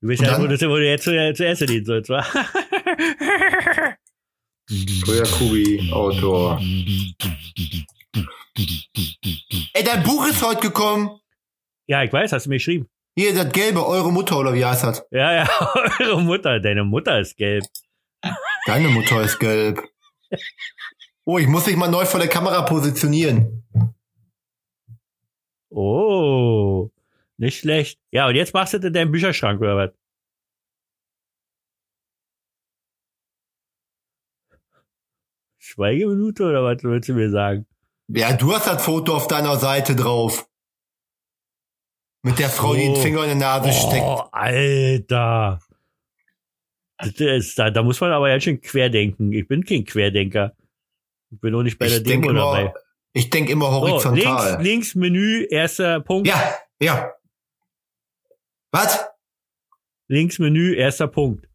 Du weißt ja, wo du, wo du jetzt zu- zuerst gehen sollst, wa? Kubi, Autor. Ey, dein Buch ist heute gekommen. Ja, ich weiß, hast du mir geschrieben. Hier, das gelbe, eure Mutter, oder wie heißt das? Ja, ja, eure Mutter, deine Mutter ist gelb. Deine Mutter ist gelb. Oh, ich muss mich mal neu vor der Kamera positionieren. Oh, nicht schlecht. Ja, und jetzt machst du das in deinem Bücherschrank, oder was? Schweigeminute, oder was willst du mir sagen? Ja, du hast das Foto auf deiner Seite drauf. Mit der Frau, die den so. Finger in die Nase steckt. Oh, Alter. Ist, da, da muss man aber ganz schön querdenken. Ich bin kein Querdenker. Ich bin auch nicht bei der Ich denke Demo immer, dabei. ich denk immer So, links, horizontal. links Menü, erster Punkt. ja, ja. Was? Links Menü, erster Punkt.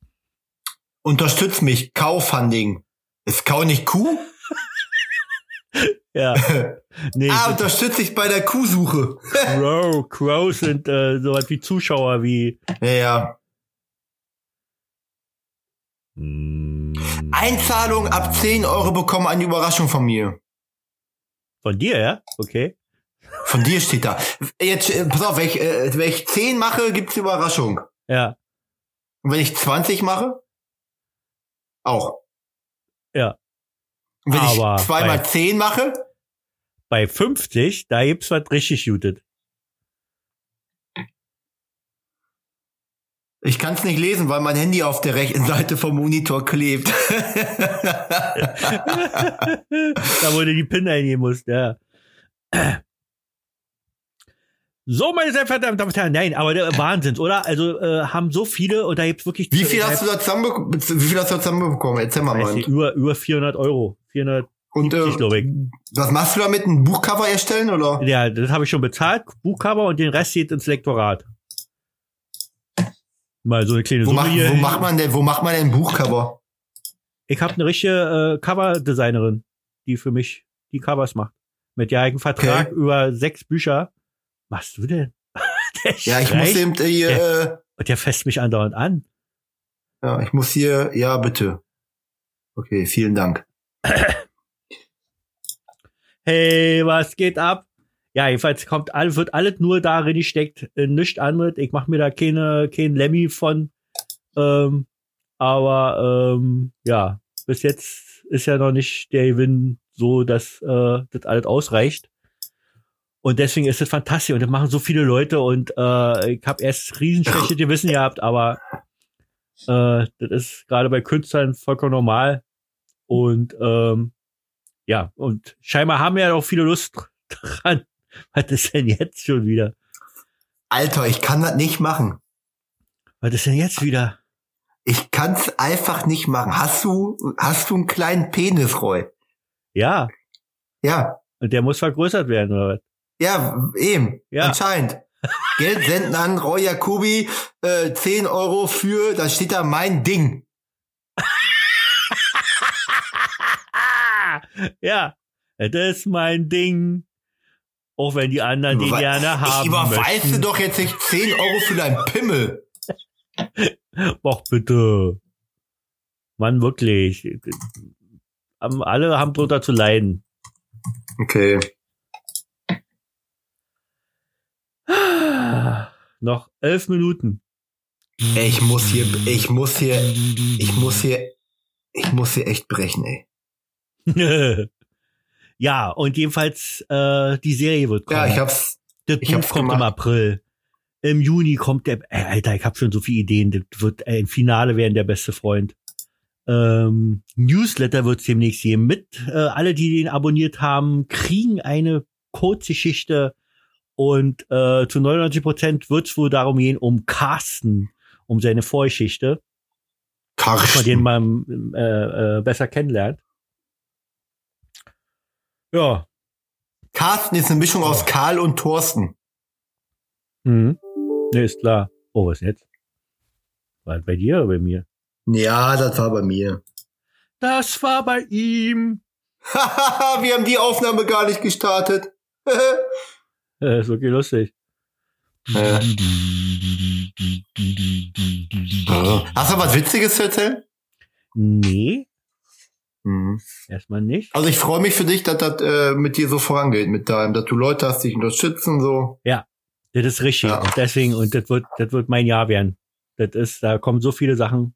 Unterstütz mich. Kaufunding. Ist Kau nicht Kuh? Ja. Nee, ah, ah, unterstütz dich bei der Kuhsuche. Crow, Crows sind äh, sowas wie Zuschauer wie. ja, ja. Mm, Einzahlung ab 10 Euro bekommen eine Überraschung von mir. Von dir, ja? Okay. Von dir steht da. Jetzt, äh, pass auf, wenn ich, äh, wenn ich 10 mache, gibt's Überraschung. Ja. Und wenn ich 20 mache? Auch. Ja. Und wenn Aber ich zweimal 10 mache? Bei 50, da gibt's was richtig Gutes. Ich kann's nicht lesen, weil mein Handy auf der rechten Seite vom Monitor klebt. da du die PIN eingeben musst, ja. So, meine sehr verehrten Damen und Herren, nein, aber der Wahnsinn, oder? Also äh, haben so viele und da gibt's wirklich Wie viel hast du da zusammenbekommen? Wie viel hast du da zusammenbekommen? Erzähl mal, Mann. über, über 400 Euro. 400, Und äh, glaube ich. was machst du damit? Ein Buchcover erstellen oder? Ja, das habe ich schon bezahlt, Buchcover und den Rest geht ins Lektorat. Mal so eine kleine Wo, Summe hier. wo macht man denn? Wo macht man denn ein Buchcover? Ich habe eine richtige äh, Coverdesignerin, die für mich die Covers macht. Mit jährigem Vertrag Okay. über sechs Bücher. Machst du denn? der Ja, ich muss eben äh, hier. Äh, und der fässt mich andauernd an. ja, ich muss hier. Ja, bitte. Okay, vielen Dank. Hey, was geht ab? Ja, jedenfalls kommt alles, wird alles nur darin gesteckt, äh, nichts anderes. Ich mache mir da keine, kein Lemmy von. Ähm, aber ähm, ja, bis jetzt ist ja noch nicht der Gewinn so, dass äh, das alles ausreicht. Und deswegen ist es fantastisch und das machen so viele Leute und äh, ich habe erst riesenschlechte Gewissen gehabt, aber äh, das ist gerade bei Künstlern vollkommen normal. Und ähm, ja, und scheinbar haben ja auch viele Lust dran. Was ist denn jetzt schon wieder? Alter, ich kann das nicht machen. Was ist denn jetzt wieder? Ich kann's einfach nicht machen. Hast du, hast du einen kleinen Penis, Roy? Ja, Ja, und der muss vergrößert werden, oder was? Ja, eben. Ja. Anscheinend. Geld senden an Roy Jacobi, äh, 10 Euro für, da steht da mein Ding. ja, das ist mein Ding. Auch wenn die anderen Über- gerne haben ich überweise doch jetzt nicht 10 Euro für deinen Pimmel. Doch, bitte. Mann, wirklich. Alle haben drunter zu leiden. Okay. Noch elf Minuten. Ey, ich muss hier, ich muss hier, ich muss hier, ich muss hier echt brechen, ey. ja, und jedenfalls äh, die Serie wird kommen. Ja, ich hab's, das ich Buch hab's kommt gemacht. im April. Im Juni kommt der. Ey, Alter, ich habe schon so viele Ideen. Das wird äh, im Finale werden der beste Freund. Ähm, Newsletter wird's demnächst geben. Mit äh, alle, die den abonniert haben, kriegen eine Kurzgeschichte und äh, zu 99 Prozent wird's wohl darum gehen um Carsten, um seine Vorgeschichte, dass man den mal äh, äh, besser kennenlernt. Ja. Carsten ist eine Mischung aus Karl und Thorsten. Mhm. Ne, ist klar. Oh, was jetzt? War das bei dir oder bei mir? Ja, das war bei mir. Das war bei ihm. Hahaha, wir haben die Aufnahme gar nicht gestartet. Äh, ist okay lustig. Ja. Hast du was Witziges zu erzählen? Nee, Mhm. erstmal nicht. Also ich freue mich für dich, dass das äh, mit dir so vorangeht, mit deinem, dass du Leute hast, die dich unterstützen, so. Das ist richtig. Ja. Und deswegen, und das wird, das wird mein Jahr werden. Das ist, da kommen so viele Sachen.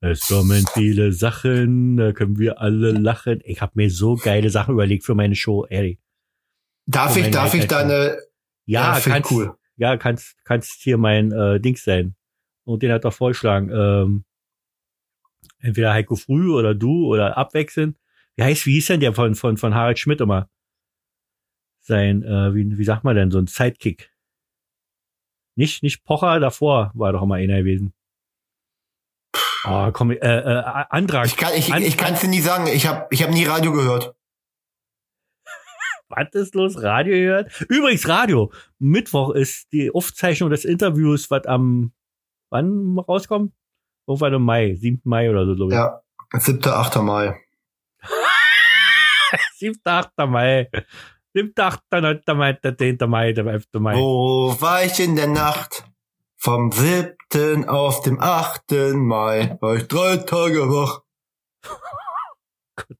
Es kommen viele Sachen, da können wir alle lachen. Ich habe mir so geile Sachen überlegt für meine Show, ehrlich. Darf Oh, ich, darf ich Alter, deine, Ja, ich kannst, cool. ja, kannst, kannst hier mein äh, Dings sein. Und den hat er vorgeschlagen. Ähm, entweder Heiko Früh oder du oder abwechselnd. Wie heißt, wie hieß denn der von, von, von Harald Schmidt immer? Sein, äh, wie, wie sagt man denn, so ein Sidekick. Nicht, nicht Pocher, davor war doch immer einer gewesen. Oh, komm, äh, äh, Antrag. Ich kann, ich, An- ich kann's dir nie sagen. Ich habe, ich hab nie Radio gehört. Was ist los? Radio gehört? Übrigens, Radio. Mittwoch ist die Aufzeichnung des Interviews, was am, wann rauskommt? Irgendwann im Mai, 7. Mai oder so, glaube ich. Ja. 7. 8. Mai. 7. 8. Mai. 7. 8. 9. Mai, der 10. Mai, der 11. Mai. Wo war ich in der Nacht? Vom 7. auf dem 8. Mai war ich drei Tage wach.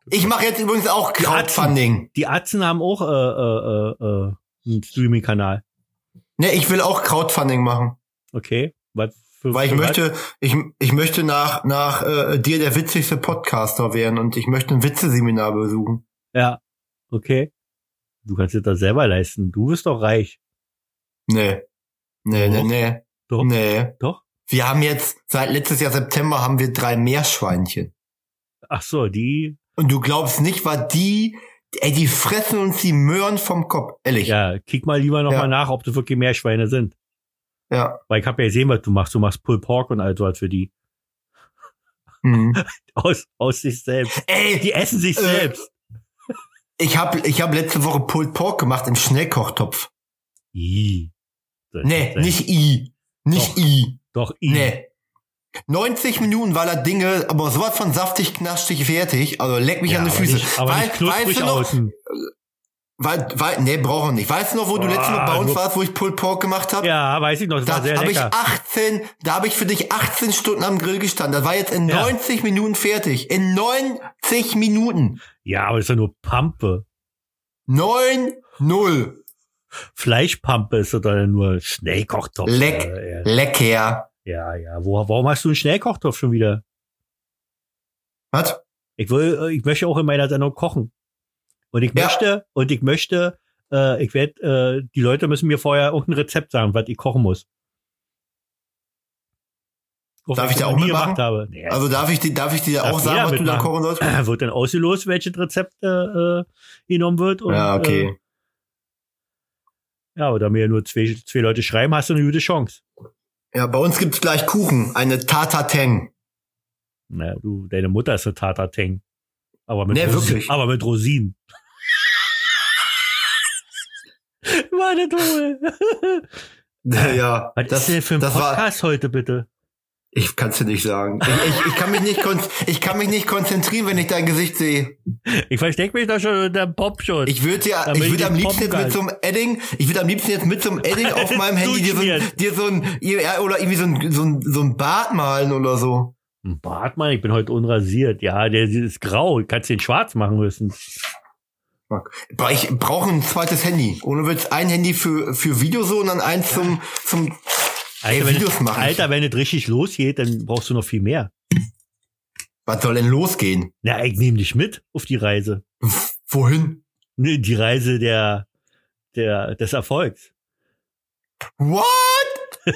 Ich mache jetzt übrigens auch Crowdfunding. Die Atzen haben auch äh, äh, äh, äh, einen Streaming-Kanal. Ne, ich will auch Crowdfunding machen. Okay. Was für, Weil ich möchte, ich, ich möchte nach, nach äh, dir der witzigste Podcaster werden und ich möchte ein Witzeseminar besuchen. Was? Ja. Okay. Du kannst dir das selber leisten. Du bist doch reich. Nee. Nee, nee, Doch. nee. Doch. Nee. Doch? Wir haben jetzt, seit letztes Jahr September haben wir drei Meerschweinchen. Ach so, die. Und du glaubst nicht, was die, ey, die fressen uns die Möhren vom Kopf. Ehrlich. Ja, kick mal lieber noch Ja. mal nach, ob das wirklich Meerschweine sind. Ja. Weil ich habe ja gesehen, was du machst. Du machst Pulled Pork und all sowas für die. Mhm. Aus, aus sich selbst. Ey, Die essen sich Äh, selbst. ich habe ich hab letzte Woche Pulled Pork gemacht im Schnellkochtopf. Das Nee, nicht I. Nicht Doch. I. Doch, i. Nee. 90 Minuten war das Dinge, aber sowas von saftig, knastig, fertig. Also leck mich Ja, an die Füße. Nicht, aber Wei- nicht knusprig weißt du noch, außen. weil, weil, nee, brauche ich nicht. Weißt du noch, wo du Ah, letztes Mal bei uns warst, wo ich Pulled Pork gemacht habe? Ja, weiß ich noch. Das Da war sehr habe ich lecker. 18, da habe ich für dich 18 Stunden am Grill gestanden. Das war jetzt in Ja. 90 Minuten fertig. In 90 Minuten. Ja, aber das ist ja nur Pampe. 9, 0. Fleischpampe ist oder nur Schnellkochtopf. Leck, Äh, lecker. Ja, ja. Wo, warum hast du einen Schnellkochtopf schon wieder? Was? Ich will, äh, ich möchte auch in meiner Sendung kochen. Und ich Ja. möchte, und ich möchte, äh, ich werde, äh, die Leute müssen mir vorher irgendein Rezept sagen, was ich kochen muss. Auch Darf ich da das auch mitmachen? habe. Nee, Also darf ich, dir- darf ich dir Darf auch sagen, was du da mitmachen. kochen sollst? wird dann ausgelost, welches Rezept äh, äh, genommen wird. Und, Ja, okay. Äh, ja, aber da mir nur zwei, zwei Leute schreiben, hast du eine gute Chance. Ja, bei uns gibt's gleich Kuchen. Eine Tatateng. Naja, du, deine Mutter ist eine Tatateng. Aber mit Nee, Rosi- wirklich. Aber mit Rosinen. Das wohl. Ja, Was das, ist denn für ein das war, Podcast heute bitte? Ich kann's dir nicht sagen. Ich, ich, ich kann mich nicht, ich kann mich nicht konzentrieren, wenn ich dein Gesicht sehe. Ich versteck mich doch schon unter dem Popschutz. Ich würde ja, ich würde am liebsten jetzt mit so einem Edding, ich würde am liebsten jetzt mit so einem Edding auf meinem Handy dir so, ein, dir so ein, oder irgendwie so ein, so ein, so ein Bart malen oder so. Ein Bartmann, ich bin heute unrasiert. Ja, der, ist grau. Kannst den schwarz machen müssen. Ich brauche ein zweites Handy. Ohne Witz, ein Handy für, für Video so und dann eins zum, zum, Alter, wenn, Videos es, machen. Alter, wenn es richtig losgeht, dann brauchst du noch viel mehr. was soll denn losgehen? Na, ich nehme dich mit auf die Reise. Wohin? Die Reise der, der, des Erfolgs. What?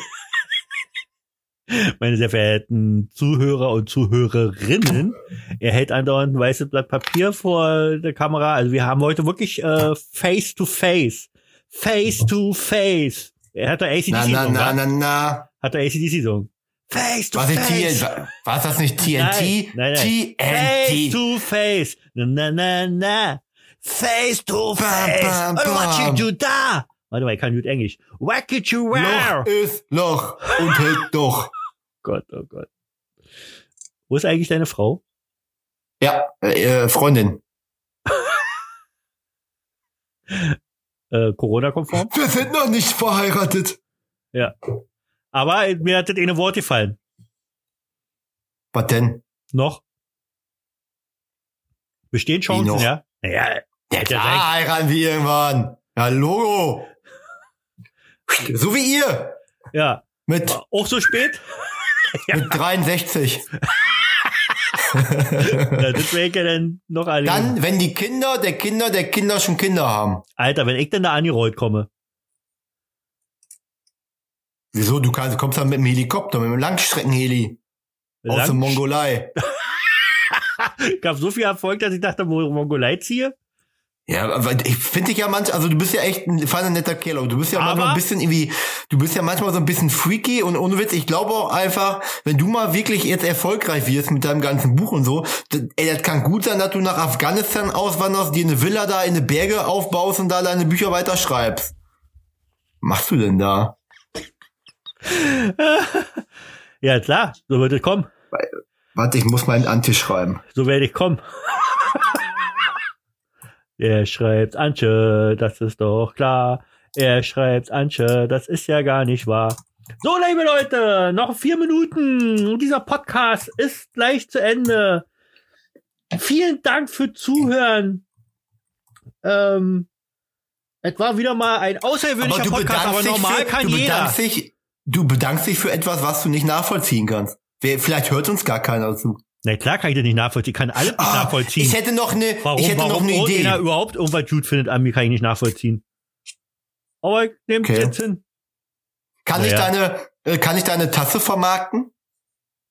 Meine sehr verehrten Zuhörer und Zuhörerinnen, er hält andauernd ein weißes Blatt Papier vor der Kamera. Also wir haben heute wirklich äh, Face to Face. Face to Face. Er hat der ACDC Na, na, Song, na, na, na. Hat der ACDC Song. Face to Was ist Face. TNT? Was das nicht TNT? Nein, nein, nein. Face TNT. to face. Na, na, na, na. Face to Bam, face. bam, Und what you bam. do da? Warte mal, ich kann gut Englisch. Whack it you wow. Loch ist Loch und hält doch. Gott, oh Gott. Wo ist eigentlich deine Frau? Ja, äh, Freundin. Äh, Corona-konform? Wir sind noch nicht verheiratet. Aber mir hat das eine Wort gefallen. Was denn? Noch? Bestehen Chancen, ja? Naja, Ja, klar, heiraten wir irgendwann. Ja, Logo. So wie ihr. ja. Mit, Auch so spät? mit 63. Na, das wäre ja dann noch alle. Dann, wenn die Kinder der Kinder der Kinder schon Kinder haben. Alter, wenn ich dann da angerollt komme. Wieso? Du kannst, kommst dann mit dem Helikopter, mit dem Langstreckenheli. Aus der Lang- Mongolei. gab so viel Erfolg, dass ich dachte, wo Mongolei ziehe. Ja, aber ich finde dich ja manchmal, also du bist ja echt ein feiner netter Kerl, aber du bist ja Aber- manchmal ein bisschen irgendwie, du bist ja manchmal so ein bisschen freaky und ohne Witz, ich glaube auch einfach, wenn du mal wirklich jetzt erfolgreich wirst mit deinem ganzen Buch und so, das, ey, das kann gut sein, dass du nach Afghanistan auswanderst, dir eine Villa da in eine Berge aufbaust und da deine Bücher weiterschreibst. Was machst du denn da? Ja, klar, so wird es kommen. Warte, ich muss mal einen Anti schreiben. So werde ich kommen. Er schreibt Antje, das ist doch klar. Er schreibt Antje, das ist ja gar nicht wahr. So, liebe Leute, noch vier Minuten. und Dieser Podcast ist gleich zu Ende. Vielen Dank für Zuhören. Ähm, es war wieder mal ein außergewöhnlicher Podcast, aber normal für, kann du jeder. Bedankst dich, du bedankst dich für etwas, was du nicht nachvollziehen kannst. Vielleicht hört uns gar keiner zu. Na klar kann ich das nicht nachvollziehen. Ich kann alles nicht Ah, nachvollziehen. Ich hätte noch eine, warum ich hätte warum noch eine Idee. irgendeiner überhaupt irgendwas gut findet an mir, kann ich nicht nachvollziehen. Aber ich nehme Okay. jetzt hin. Kann ich Naja. deine, äh, kann ich deine Tasse vermarkten?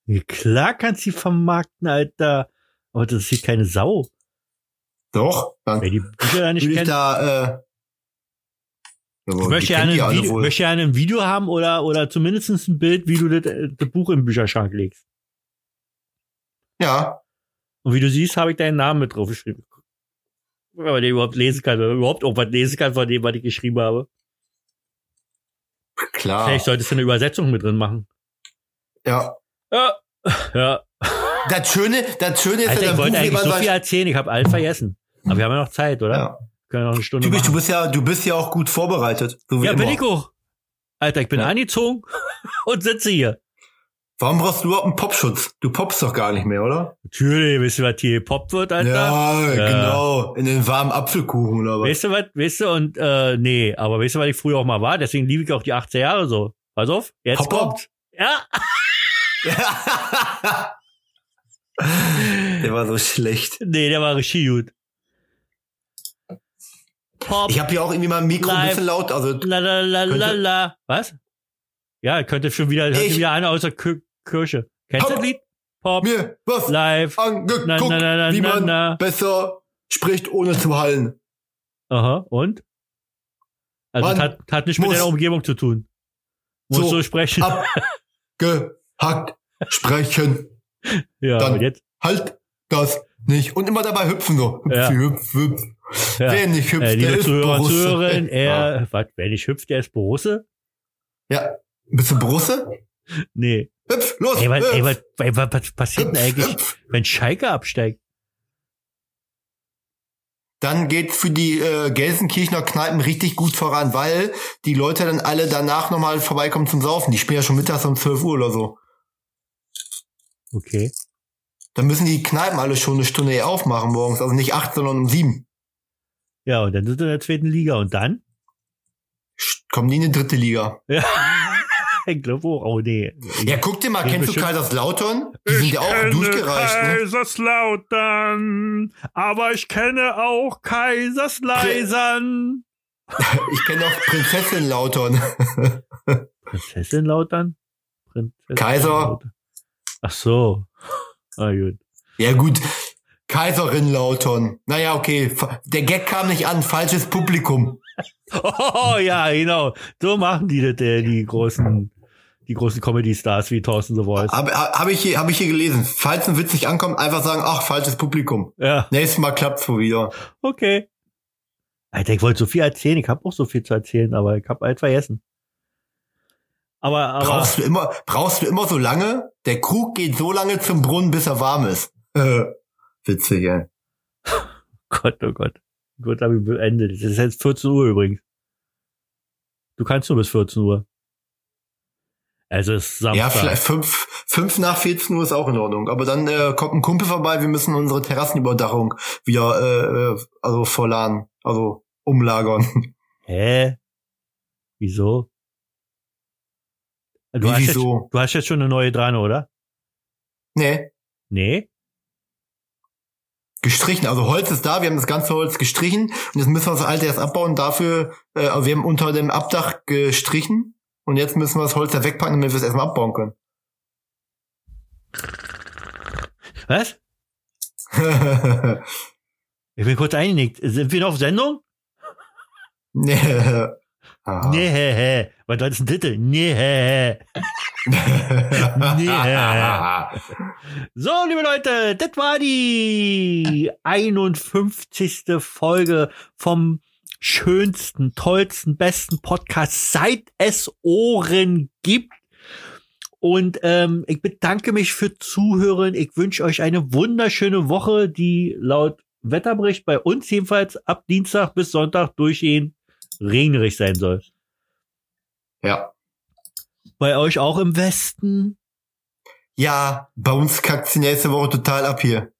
Ja, klar kannst du die vermarkten, Alter. Aber das ist hier keine Sau. Doch. Dann Wer die Bücher da nicht würde ich kennt. da, äh, aber Ich möchte gerne ein Video, wohl. möchte gerne ein Video haben oder, oder zumindest ein Bild, wie du das, äh, das Buch im Bücherschrank legst. Ja. Und wie du siehst, habe ich deinen Namen mit drauf geschrieben. Wenn man den überhaupt lesen kann, wenn man überhaupt irgendwas lesen kann von dem, was ich geschrieben habe. Klar. Vielleicht solltest du eine Übersetzung mit drin machen. Ja. Ja. Ja. Das Schöne, das Schöne ist Alter, ja, ich wollte Buch, eigentlich so viel erzählen, ich habe alles vergessen. Aber wir haben ja noch Zeit, oder? ja. Können noch eine Stunde Du bist, du bist ja, du bist ja auch gut vorbereitet. So Ja, immer. bin ich auch. Alter, ich bin Ja. angezogen und sitze hier. Warum brauchst du überhaupt einen Popschutz? Du poppst doch gar nicht mehr, oder? Natürlich, weißt du, was hier Pop wird, Alter? Ja, Ja. genau. In den warmen Apfelkuchen oder was? Weißt du was, weißt du, und äh, nee, aber weißt du, was ich früher auch mal war? Deswegen liebe ich auch die 80er Jahre so. Pass auf, jetzt Popper? kommt. Ja, Der war so schlecht. nee, der war richtig gut. Pop, Ich habe hier auch irgendwie mal ein Mikro ein Live. bisschen laut. Also la la la la la. Was? Ja, könnte schon wieder, Ich- wieder einer aus der Kir Kirche. Kennst du das Lied? Pop, mir was live. angeguckt, Na, na, na, wie man besser spricht, ohne zu hallen. Aha, und? Also, Man das hat, hat nicht mit muss deiner Umgebung zu tun. Musst so sprechen. Abgehackt sprechen. ja, dann- jetzt? Halt das nicht. Und immer dabei hüpfen so. Hüpf, Ja. hüpf, hüpf. Ja. Wer nicht hüpft, Äh, der liebe ist Zuhörer und Borusse. Zuhörerinnen, Ja. er, was, wer nicht hüpft, der ist Borusse? Ja. Bist du Borusse? Nee. Hüpf, los. Ey, was, hüpf, ey, was, ey, was, passiert denn eigentlich, hüpf. wenn Schalke absteigt? Dann geht für die äh, Gelsenkirchener Kneipen richtig gut voran, weil die Leute dann alle danach nochmal vorbeikommen zum Saufen. Die spielen ja schon mittags um 12 Uhr oder so. Okay. Dann müssen die Kneipen alle schon eine Stunde aufmachen morgens. Also nicht acht, sondern um sieben. Ja, und dann sind wir in der zweiten Liga. Und dann? Kommen die in die dritte Liga. Ja. Ich auch. Oh, nee. Ja, guck dir mal, Ja, kennst du. Kaiserslautern? Die sind ja auch durchgereicht, ne? Kaiserslautern, aber ich kenne auch Kaisersleisern. Ich kenne auch Prinzessin Lautern. Prinzessin Lautern? Prinzessin Kaiser. Lautern. Ach so. Ah, gut. Ja gut, Kaiserin Lautern. Naja, okay, der Gag kam nicht an, falsches Publikum. Oh, ja, genau. So machen die das, äh, die großen, die großen Comedy-Stars wie Thorsten The Voice. Habe hab ich, hier- hab ich hier gelesen. Falls ein Witz nicht ankommt, einfach sagen, ach, falsches Publikum. Ja, Nächstes Mal klappt's wohl wieder. okay. Alter, ich wollte so viel erzählen. Ich habe auch so viel zu erzählen, aber ich habe halt vergessen. Aber, aber, Brauchst du immer, brauchst du immer so lange? Der Krug geht so lange zum Brunnen, bis er warm ist. Witzig, ey. Gott, oh Gott. Gut, habe ich beendet. Es ist jetzt 14 Uhr übrigens. Du kannst nur bis 14 Uhr. Also es ist Samstag. Ja, vielleicht fünf, fünf nach 14 Uhr ist auch in Ordnung. Aber dann äh, kommt ein Kumpel vorbei, wir müssen unsere Terrassenüberdachung wieder äh, also vorladen, also umlagern. Hä? Wieso? Du Wie, hast, wieso? Jetzt, du hast jetzt schon eine neue dran, oder? Nee, Nee? gestrichen. Also Holz ist da, wir haben das ganze Holz gestrichen und jetzt müssen wir das alte erst abbauen. Dafür, äh, also wir haben unter dem Abdach gestrichen und jetzt müssen wir das Holz da wegpacken, damit wir es erstmal abbauen können. Was? Ich bin kurz eingenickt. Sind wir noch auf Sendung? nee. Ah. Nee. Was war das ein Titel? Nee. Nee. So, liebe Leute, das war die 51. Folge vom schönsten, tollsten, besten Podcast, seit es Ohren gibt. Und ähm, ich bedanke mich für Zuhören. Ich wünsche euch eine wunderschöne Woche, die laut Wetterbericht bei uns jedenfalls ab Dienstag bis Sonntag durchgehend regnerig sein soll. Ja. Bei euch auch im Westen? Ja, bei uns kackt die nächste Woche total ab hier.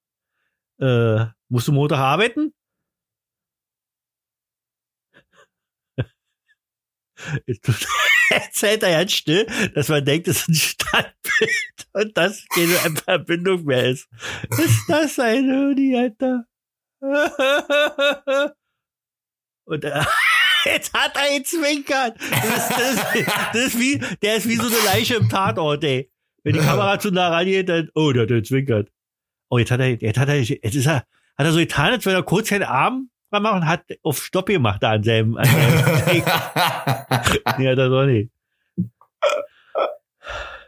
Äh, musst du Montag arbeiten? Jetzt hält er ganz still, dass man denkt, es ist ein Standbild und das keine Verbindung mehr ist. Ist das ein Höni, Alter? Und äh, jetzt hat er gezwinkert. Das, das, das ist wie, der ist wie so eine Leiche im Tatort, ey. Wenn die Kamera zu nah rangeht, dann, oh, der hat gezwinkert. Oh, jetzt hat er, jetzt hat er, jetzt ist er, hat er so getan, als wenn er kurz seinen Arm macht und hat auf Stopp gemacht da an seinem, an seinem Nee, hat er doch nicht.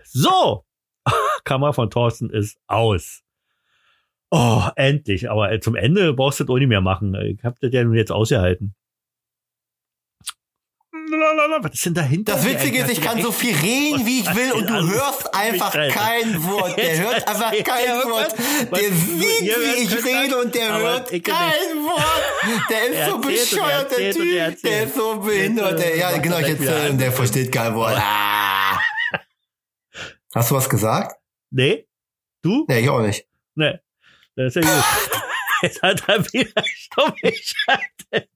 So. Kamera von Thorsten ist aus. Oh, endlich. Aber zum Ende brauchst du das auch nicht mehr machen. Ich hab das ja nun jetzt ausgehalten. Was ist denn dahinter? Das Witzige ist, ich kann so viel reden, wie ich will, und du hörst einfach kein Wort. Der hört einfach kein Wort. Der sieht, wie ich rede, und der hört kein Wort. Der ist so bescheuert, der Typ. Der ist so behindert. Ja, genau, ich erzähle, der versteht kein Wort. Ah. Hast du was gesagt? Nee. Du? Nee, ich auch nicht. Nee. Das ist ja gut. Jetzt hat er wieder stumm geschaltet.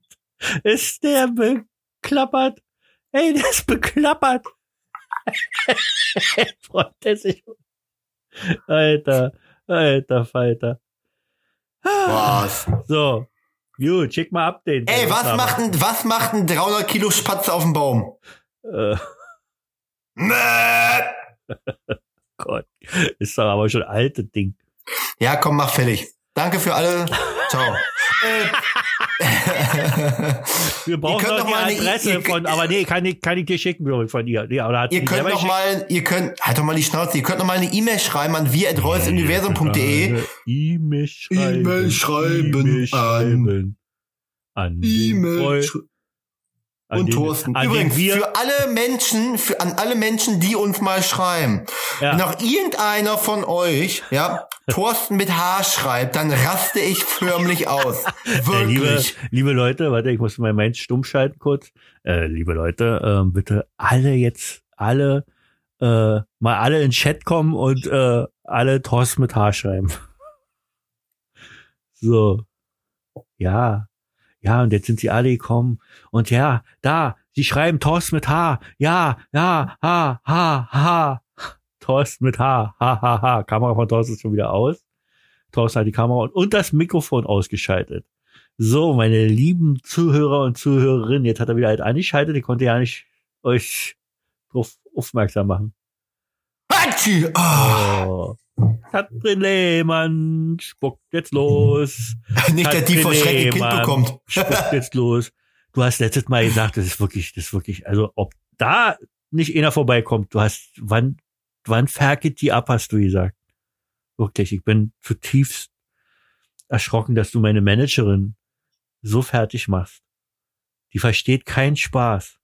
Ist der beklappert? Ey, der ist beklappert. Freut er sich. Alter, alter Falter. Was? So. Gut, schick mal ab den. Ey, was macht ein, was macht ein 300 Kilo Spatz auf dem Baum? Äh. Gott. Ist doch aber schon altes Ding. Ja, komm, mach fertig. Danke für alle. Ciao. Wir brauchen könnt noch die mal eine- Adresse ihr- von, aber nee, kann ich, kann ich dir schicken, glaube ich, von dir. Nee, oder Ihr könnt noch mal, ihr könnt, halt doch mal die Schnauze, ihr könnt noch mal eine E-Mail schreiben an wir@reusuniversum.de. E-Mail schreiben. E-Mail schreiben E-Mail an- schreiben. E-Mail Roy- sch- an und den, Thorsten. Übrigens, für alle Menschen, für, an alle Menschen, die uns mal schreiben. Ja. Wenn auch irgendeiner von euch, ja, Thorsten mit H schreibt, dann raste ich förmlich aus. äh, liebe, Wirklich. liebe Leute, warte, ich muss mal meinen stumm schalten kurz. Äh, liebe Leute, ähm, bitte alle jetzt, alle, äh, mal alle in den Chat kommen und äh, alle Thorsten mit H schreiben. So. Ja. Ja, und jetzt sind sie alle gekommen. Und ja, da, sie schreiben Thorsten mit H. Ja, ja, H, H, H. Thorsten mit H. H, H, H. Kamera von Thorsten ist schon wieder aus. Thorsten hat die Kamera und, und das Mikrofon ausgeschaltet. So, meine lieben Zuhörer und Zuhörerinnen, jetzt hat er wieder halt angeschaltet. Ich konnte ja nicht euch drauf aufmerksam machen. Hatschi! Oh. Katrin Lehmann spuckt jetzt los. nicht, dass die vor Schreck ein Kind bekommt. Spuckt jetzt los. Du hast letztes Mal gesagt, das ist wirklich, das ist wirklich, also ob da nicht einer vorbeikommt, du hast, wann, wann ferket die ab, hast du gesagt. Wirklich, ich bin zutiefst erschrocken, dass du meine Managerin so fertig machst. Die versteht keinen Spaß.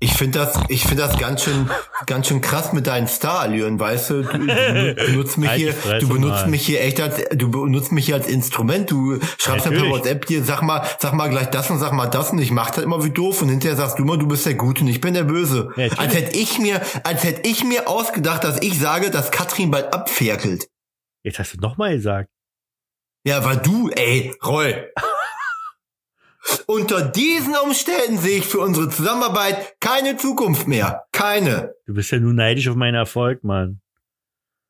Ich finde das, ich finde das ganz schön, ganz schön krass mit deinen Starallüren, weißt du? Du, du benutzt mich Halt hier, du benutzt mal. mich hier echt als, du benutzt mich hier als Instrument. Du schreibst mir per. WhatsApp dir, sag mal, sag mal gleich das und sag mal das und ich mach das immer wie doof und hinterher sagst du immer, du bist der Gute und ich bin der Böse. Ja, als hätte ich mir, als hätte ich mir ausgedacht, dass ich sage, dass Katrin bald abferkelt. Jetzt hast du nochmal gesagt. Ja, weil du, ey, Roy. Unter diesen Umständen sehe ich für unsere Zusammenarbeit keine Zukunft mehr. Keine. Du bist ja nur neidisch auf meinen Erfolg, Mann.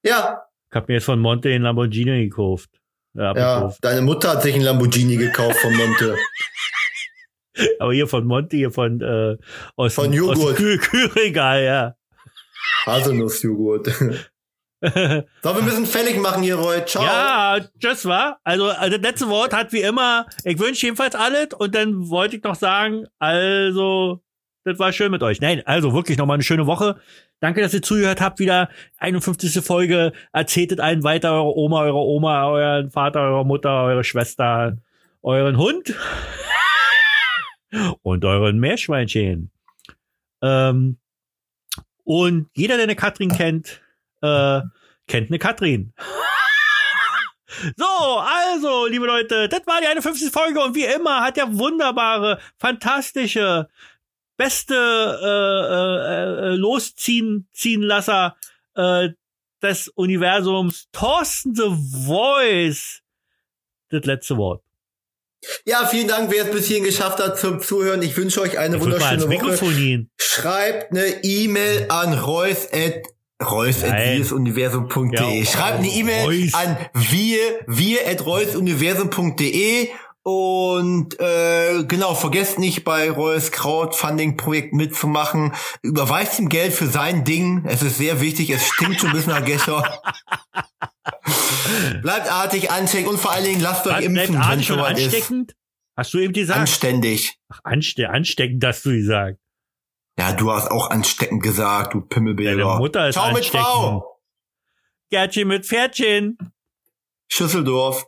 Ja, Ich hab mir jetzt von Monte den Lamborghini gekauft. Ja, Ja, abgekauft. deine Mutter hat sich einen Lamborghini gekauft von Monte. Aber hier von Monte, hier von, äh, aus, Von dem- aus Joghurt. Kühl Kühlregal, ja. Haselnussjoghurt. So, wir müssen fällig machen hier, Roy. Ciao. Ja, tschüss, war. Also, also, das letzte Wort hat wie immer, ich wünsche jedenfalls alles und dann wollte ich noch sagen, also, das war schön mit euch. Nein, also wirklich nochmal eine schöne Woche. Danke, dass ihr zugehört habt. Wieder 51. Folge. Erzählt es allen weiter, eure Oma, eure Oma, euren Vater, eure Mutter, eure Schwester, euren Hund und euren Meerschweinchen. Ähm, Und jeder, der eine Katrin kennt, äh, kennt eine Katrin. So, also, liebe Leute, das war die 51. Folge und wie immer hat der wunderbare, fantastische, beste äh, äh, äh, Losziehen ziehen Lasser äh, des Universums, Thorsten The Voice, das letzte Wort. Ja, vielen Dank, wer es bis hierhin geschafft hat zum Zuhören. Ich wünsche euch eine wunderschöne Woche. Schreibt eine E-Mail an reus reus.wirsuniversum.de. Ja, Schreibt eine E-Mail an wir, wir at reusuniversum.de und äh, genau, vergesst nicht bei Reus Crowdfunding-Projekt mitzumachen. Überweist ihm Geld für sein Ding. Es ist sehr wichtig, es stinkt schon ein bisschen nach Gescher. Bleibt artig, ansteckend und vor allen Dingen lasst euch impfen, wenn es soweit ansteckend? Ist. Hast du eben gesagt? Anständig. Ach, anste ansteckend hast du gesagt. Ja, du hast auch ansteckend gesagt, du Pimmelbär. Deine Mutter ist Ciao ansteckend. mit Frau. Gärtchen mit Pferdchen. Schüsseldorf.